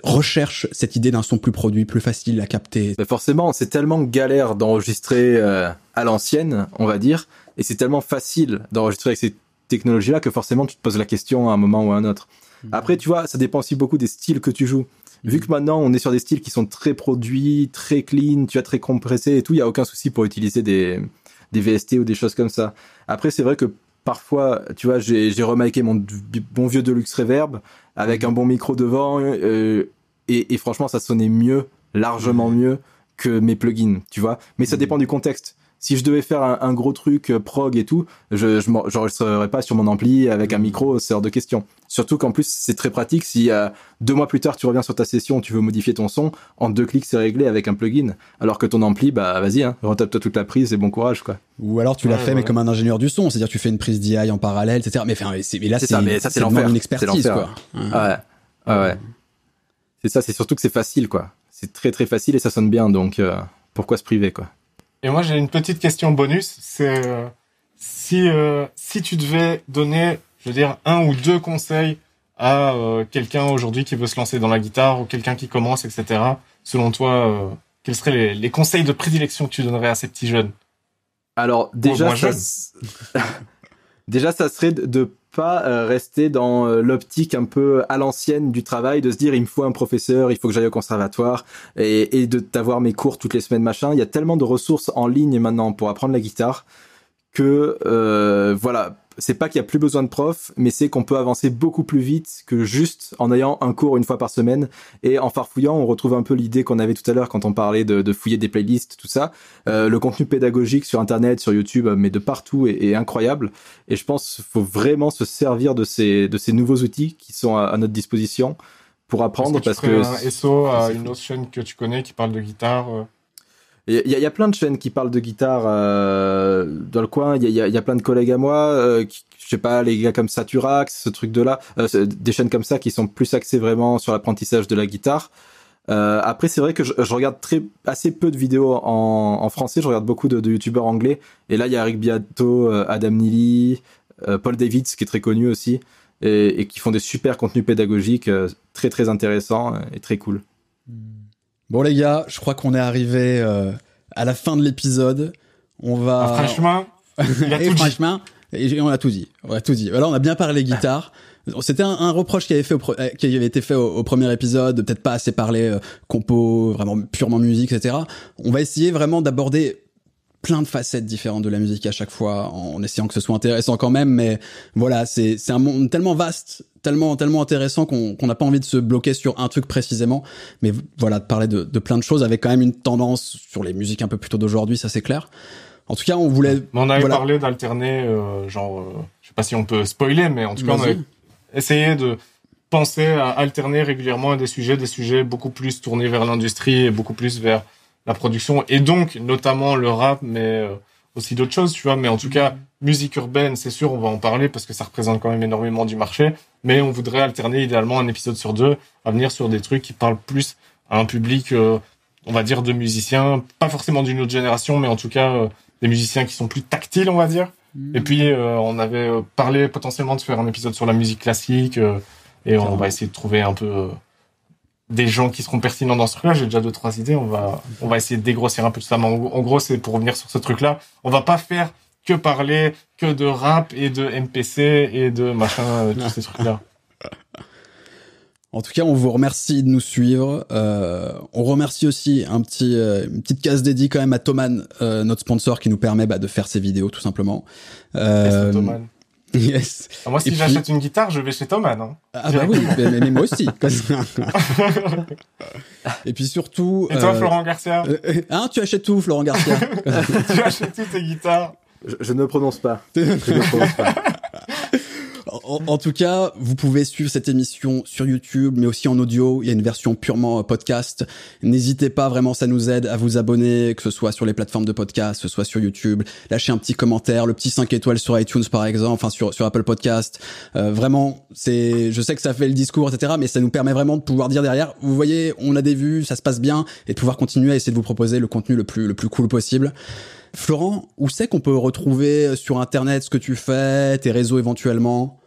recherchent cette idée d'un son plus produit, plus facile à capter. Mais forcément, c'est tellement galère d'enregistrer euh, à l'ancienne, on va dire, et c'est tellement facile d'enregistrer avec ces technologies-là que forcément tu te poses la question à un moment ou à un autre. Après, tu vois, ça dépend aussi beaucoup des styles que tu joues. Vu que maintenant on est sur des styles qui sont très produits, très clean, tu as très compressés et tout, il y a aucun souci pour utiliser des des VST ou des choses comme ça. Après, c'est vrai que parfois, tu vois, j'ai j'ai remaké mon bon vieux Deluxe Reverb avec un bon micro devant euh, et, et franchement, ça sonnait mieux, largement mieux que mes plugins, tu vois. Mais ça Mhm. dépend du contexte. Si je devais faire un, un gros truc euh, prog et tout, je je j'enregistrerais pas sur mon ampli avec un micro, c'est hors de question. Surtout qu'en plus c'est très pratique si euh, deux mois plus tard tu reviens sur ta session, tu veux modifier ton son, en deux clics c'est réglé avec un plugin. Alors que ton ampli, bah vas-y, hein, retape-toi toute la prise et bon courage quoi. Ou alors tu l'as Ouais, fait mais ouais. comme un ingénieur du son, c'est-à-dire tu fais une prise DI en parallèle, etc. Mais, enfin, mais là C'est c'est ça, mais ça, c'est demande l'enfer. une C'est expertise l'enfer. quoi. Ah ouais, ah ouais. C'est ça, c'est surtout que c'est facile quoi. C'est très très facile et ça sonne bien donc euh, pourquoi se priver quoi? Et moi, j'ai une petite question bonus. C'est euh, si euh, si tu devais donner, je veux dire, un ou deux conseils à euh, quelqu'un aujourd'hui qui veut se lancer dans la guitare ou quelqu'un qui commence, etc. Selon toi, euh, quels seraient les, les conseils de prédilection que tu donnerais à ces petits jeunes? Alors déjà, ça, déjà ça serait de, pas euh, rester dans l'optique un peu à l'ancienne du travail, de se dire il me faut un professeur, il faut que j'aille au conservatoire et, et de d'avoir mes cours toutes les semaines machin. Il y a tellement de ressources en ligne maintenant pour apprendre la guitare que voilà. C'est pas qu'il y a plus besoin de profs, mais c'est qu'on peut avancer beaucoup plus vite que juste en ayant un cours une fois par semaine et en farfouillant, on retrouve un peu l'idée qu'on avait tout à l'heure quand on parlait de, de fouiller des playlists, tout ça. Euh, le contenu pédagogique sur Internet, sur YouTube, euh, mais de partout est, est incroyable. Et je pense qu'il faut vraiment se servir de ces, de ces nouveaux outils qui sont à, à notre disposition pour apprendre Est-ce parce que, tu que, un SO à une chaîne que tu connais qui parle de guitare euh, Il y, a- plein de chaînes qui parlent de guitare euh, dans le coin. Il y a, plein de collègues à moi, euh, qui, je sais pas, les gars comme Saturax, ce truc de là, euh, des chaînes comme ça qui sont plus axées vraiment sur l'apprentissage de la guitare. Euh, après, c'est vrai que je, regarde très assez peu de vidéos en, français. Je regarde beaucoup de, de youtubeurs anglais. Et là, il y a Eric Biato, euh, Adam Neely, euh, Paul Davids, qui est très connu aussi, et, qui font des super contenus pédagogiques très très intéressants et très cool. Bon les gars, je crois qu'on est arrivé euh, à la fin de l'épisode. On va. Ah, franchement, il a et tout dit. franchement, et on a tout dit. On a tout dit. Voilà, on a bien parlé guitare. C'était un, un reproche qui avait, fait au pre- euh, qui avait été fait au, au premier épisode, de peut-être pas assez parler euh, compo, vraiment purement musique, etc. On va essayer vraiment d'aborder plein de facettes différentes de la musique à chaque fois, en essayant que ce soit intéressant quand même. Mais voilà, c'est c'est un monde tellement vaste, tellement tellement intéressant qu'on qu'on n'a pas envie de se bloquer sur un truc précisément. Mais voilà, de parler de, de plein de choses avec quand même une tendance sur les musiques un peu plutôt d'aujourd'hui, ça c'est clair. En tout cas, on voulait. Mais on avait Voilà. parlé d'alterner, euh, genre, euh, je sais pas si on peut spoiler, mais en tout cas, on avait essayé de penser à alterner régulièrement des sujets, des sujets beaucoup plus tournés vers l'industrie et beaucoup plus vers la production, et donc notamment le rap, mais euh, aussi d'autres choses, tu vois. Mais en tout cas, musique urbaine, c'est sûr, on va en parler parce que ça représente quand même énormément du marché, mais on voudrait alterner idéalement un épisode sur deux à venir sur des trucs qui parlent plus à un public, euh, on va dire, de musiciens, pas forcément d'une autre génération, mais en tout cas euh, des musiciens qui sont plus tactiles, on va dire. Et puis, euh, on avait parlé potentiellement de faire un épisode sur la musique classique, et on va essayer de trouver un peu des gens qui seront pertinents dans ce truc-là. J'ai déjà deux, trois idées. On va, on va essayer de dégrossir un peu tout ça. Mais en, en gros, c'est pour revenir sur ce truc-là. On va pas faire que parler que de rap et de MPC et de machin, euh, tous ces trucs-là. En tout cas, on vous remercie de nous suivre. Euh, on remercie aussi un petit, euh, une petite case dédiée quand même à Thoman, euh, notre sponsor, qui nous permet bah, de faire ces vidéos tout simplement. Euh. Yes. Ah, Moi, si puis- j'achète une guitare, je vais chez Thomann. Hein. Ah bah oui, mais, moi aussi. et puis surtout. Et toi, euh, Florent Garcia, euh, euh, hein, tu achètes tout, Florent Garcia. tu achètes toutes tes guitares Je, je ne prononce pas. Je ne prononce pas. En, tout cas, vous pouvez suivre cette émission sur YouTube, mais aussi en audio. Il y a une version purement euh, podcast. N'hésitez pas, vraiment, ça nous aide à vous abonner, que ce soit sur les plateformes de podcast, que ce soit sur YouTube. Lâchez un petit commentaire, le petit 5 étoiles sur iTunes, par exemple, enfin sur, sur Apple Podcast. Euh, vraiment, c'est, je sais que ça fait le discours, etc., mais ça nous permet vraiment de pouvoir dire derrière, vous voyez, on a des vues, ça se passe bien, et de pouvoir continuer à essayer de vous proposer le contenu le plus, le plus cool possible. Florent, où c'est qu'on peut retrouver sur Internet ce que tu fais, tes réseaux éventuellement?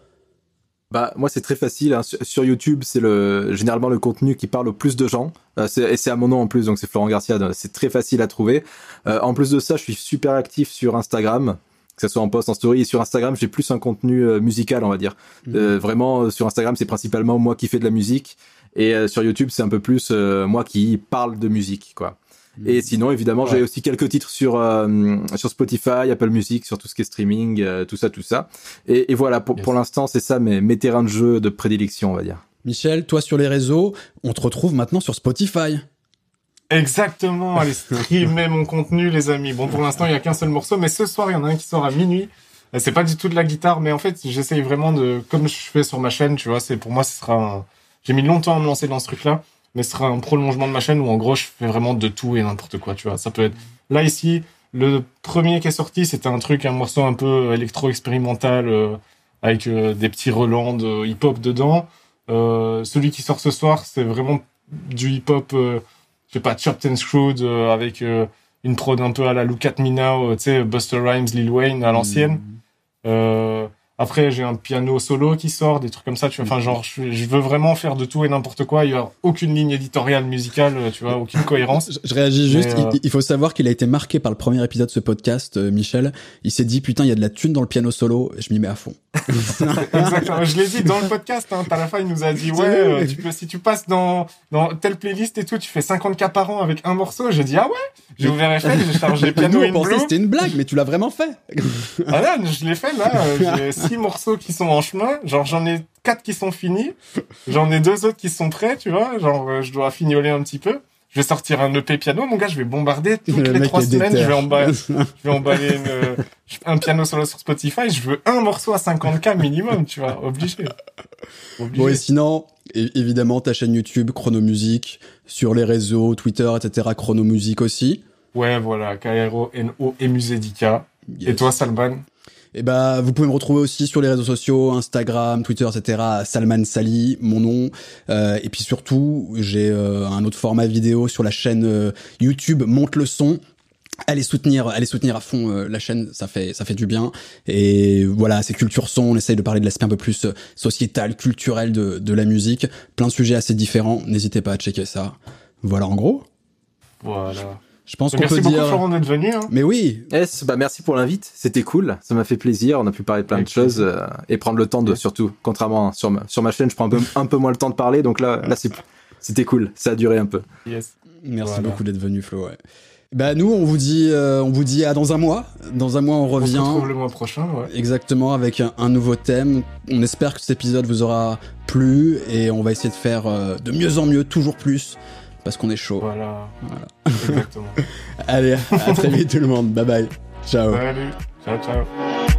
Bah moi c'est très facile. hein. Sur, sur YouTube c'est le généralement le contenu qui parle au plus de gens. Euh, c'est- et c'est à mon nom en plus donc c'est Florent Garcia. C'est très facile à trouver. Euh, en plus de ça je suis super actif sur Instagram. Que ce soit en post, en story, et sur Instagram, j'ai plus un contenu euh, musical, on va dire. Euh, vraiment, sur Instagram, c'est principalement moi qui fais de la musique, et euh, sur YouTube, c'est un peu plus euh, moi qui parle de musique, quoi. Et sinon, évidemment, j'ai aussi quelques titres sur euh, sur Spotify, Apple Music, sur tout ce qui est streaming, euh, tout ça, tout ça. Et, et voilà, pour, Yes. pour l'instant, c'est ça mes, mes terrains de jeu de prédilection, on va dire. Michel, toi sur les réseaux, on te retrouve maintenant sur Spotify. Exactement, allez streamer mon contenu, les amis. Bon, pour l'instant, il y a qu'un seul morceau, mais ce soir, il y en a un qui sort à minuit. C'est pas du tout de la guitare, mais en fait, j'essaye vraiment de, comme je fais sur ma chaîne, tu vois, c'est pour moi, ce sera un... J'ai mis longtemps à me lancer dans ce truc-là, mais ce sera un prolongement de ma chaîne où, en gros, je fais vraiment de tout et n'importe quoi, tu vois. Ça peut être, là, ici, le premier qui est sorti, c'était un truc, un morceau un peu électro-expérimental, euh, avec euh, des petits relents de hip-hop dedans. Euh, celui qui sort ce soir, c'est vraiment du hip-hop, euh, je sais pas, chopped and screwed, euh, avec euh, une prod un peu à la Look at Me Now, tu sais, Buster Rhymes, Lil Wayne à l'ancienne. Euh, après, j'ai un piano solo qui sort, des trucs comme ça, tu vois. Enfin, genre, je, je veux vraiment faire de tout et n'importe quoi. Il y a aucune ligne éditoriale musicale, euh, tu vois, aucune cohérence. Je, je réagis juste, euh, il, il faut savoir qu'il a été marqué par le premier épisode de ce podcast, euh, Michel. Il s'est dit, putain, il y a de la thune dans le piano solo, je m'y mets à fond. Exactement. Je l'ai dit dans le podcast, hein. À la fin, il nous a dit, ouais, euh, tu peux, si tu passes dans, dans telle playlist et tout, tu fais 50 cas par an avec un morceau. J'ai dit, ah ouais? J'ai ouvert FL, j'ai chargé Nous, piano on in pensait blue. c'était une blague, mais tu l'as vraiment fait. Ah non, je l'ai fait là. J'ai six morceaux qui sont en chemin. Genre j'en ai quatre qui sont finis. J'en ai deux autres qui sont prêts, tu vois. Genre euh, je dois fignoler un petit peu. Je vais sortir un EP piano, mon gars. Je vais bombarder toutes Le les trois semaines. Je vais, emballer, je vais emballer une, euh, un piano solo sur Spotify. Je veux un morceau à 50k minimum, tu vois. Obligé. Obligé. Bon, et sinon, évidemment, ta chaîne YouTube, Chronomusique, sur les réseaux, Twitter, etc., Chronomusique aussi. Ouais, voilà, K-R-O-N-O et Musédica. Et Yes. toi, Salman? Eh bah, vous pouvez me retrouver aussi sur les réseaux sociaux, Instagram, Twitter, etc. Salman Sali, mon nom. Euh, et puis surtout, j'ai euh, un autre format vidéo sur la chaîne euh, YouTube Monte le son. Allez soutenir, allez soutenir à fond euh, la chaîne, ça fait ça fait du bien. Et voilà, c'est culture son. On essaye de parler de l'aspect un peu plus euh, sociétal, culturel de de la musique. Plein de sujets assez différents. N'hésitez pas à checker ça. Voilà en gros. Voilà. Je pense qu'on Merci peut beaucoup, dire. Florent, d'être venu. Hein. Mais oui, S, bah merci pour l'invite, c'était cool, ça m'a fait plaisir, on a pu parler de plein Avec de choses euh, et prendre le temps de surtout, contrairement sur ma, sur ma chaîne, je prends un peu, un peu moins le temps de parler, donc là, là c'est, c'était cool, ça a duré un peu. Yes. Merci Voilà. beaucoup d'être venu Flo. Ouais. Bah nous on vous dit euh, on vous dit à dans un mois. Dans un mois on On se revient. retrouve le mois prochain, ouais. Exactement, avec un, un nouveau thème. On espère que cet épisode vous aura plu et on va essayer de faire euh, de mieux en mieux, toujours plus, parce qu'on est chaud. Voilà. Voilà. Exactement. Allez, à très vite tout le monde. Bye bye. Ciao. Salut. Ciao, ciao.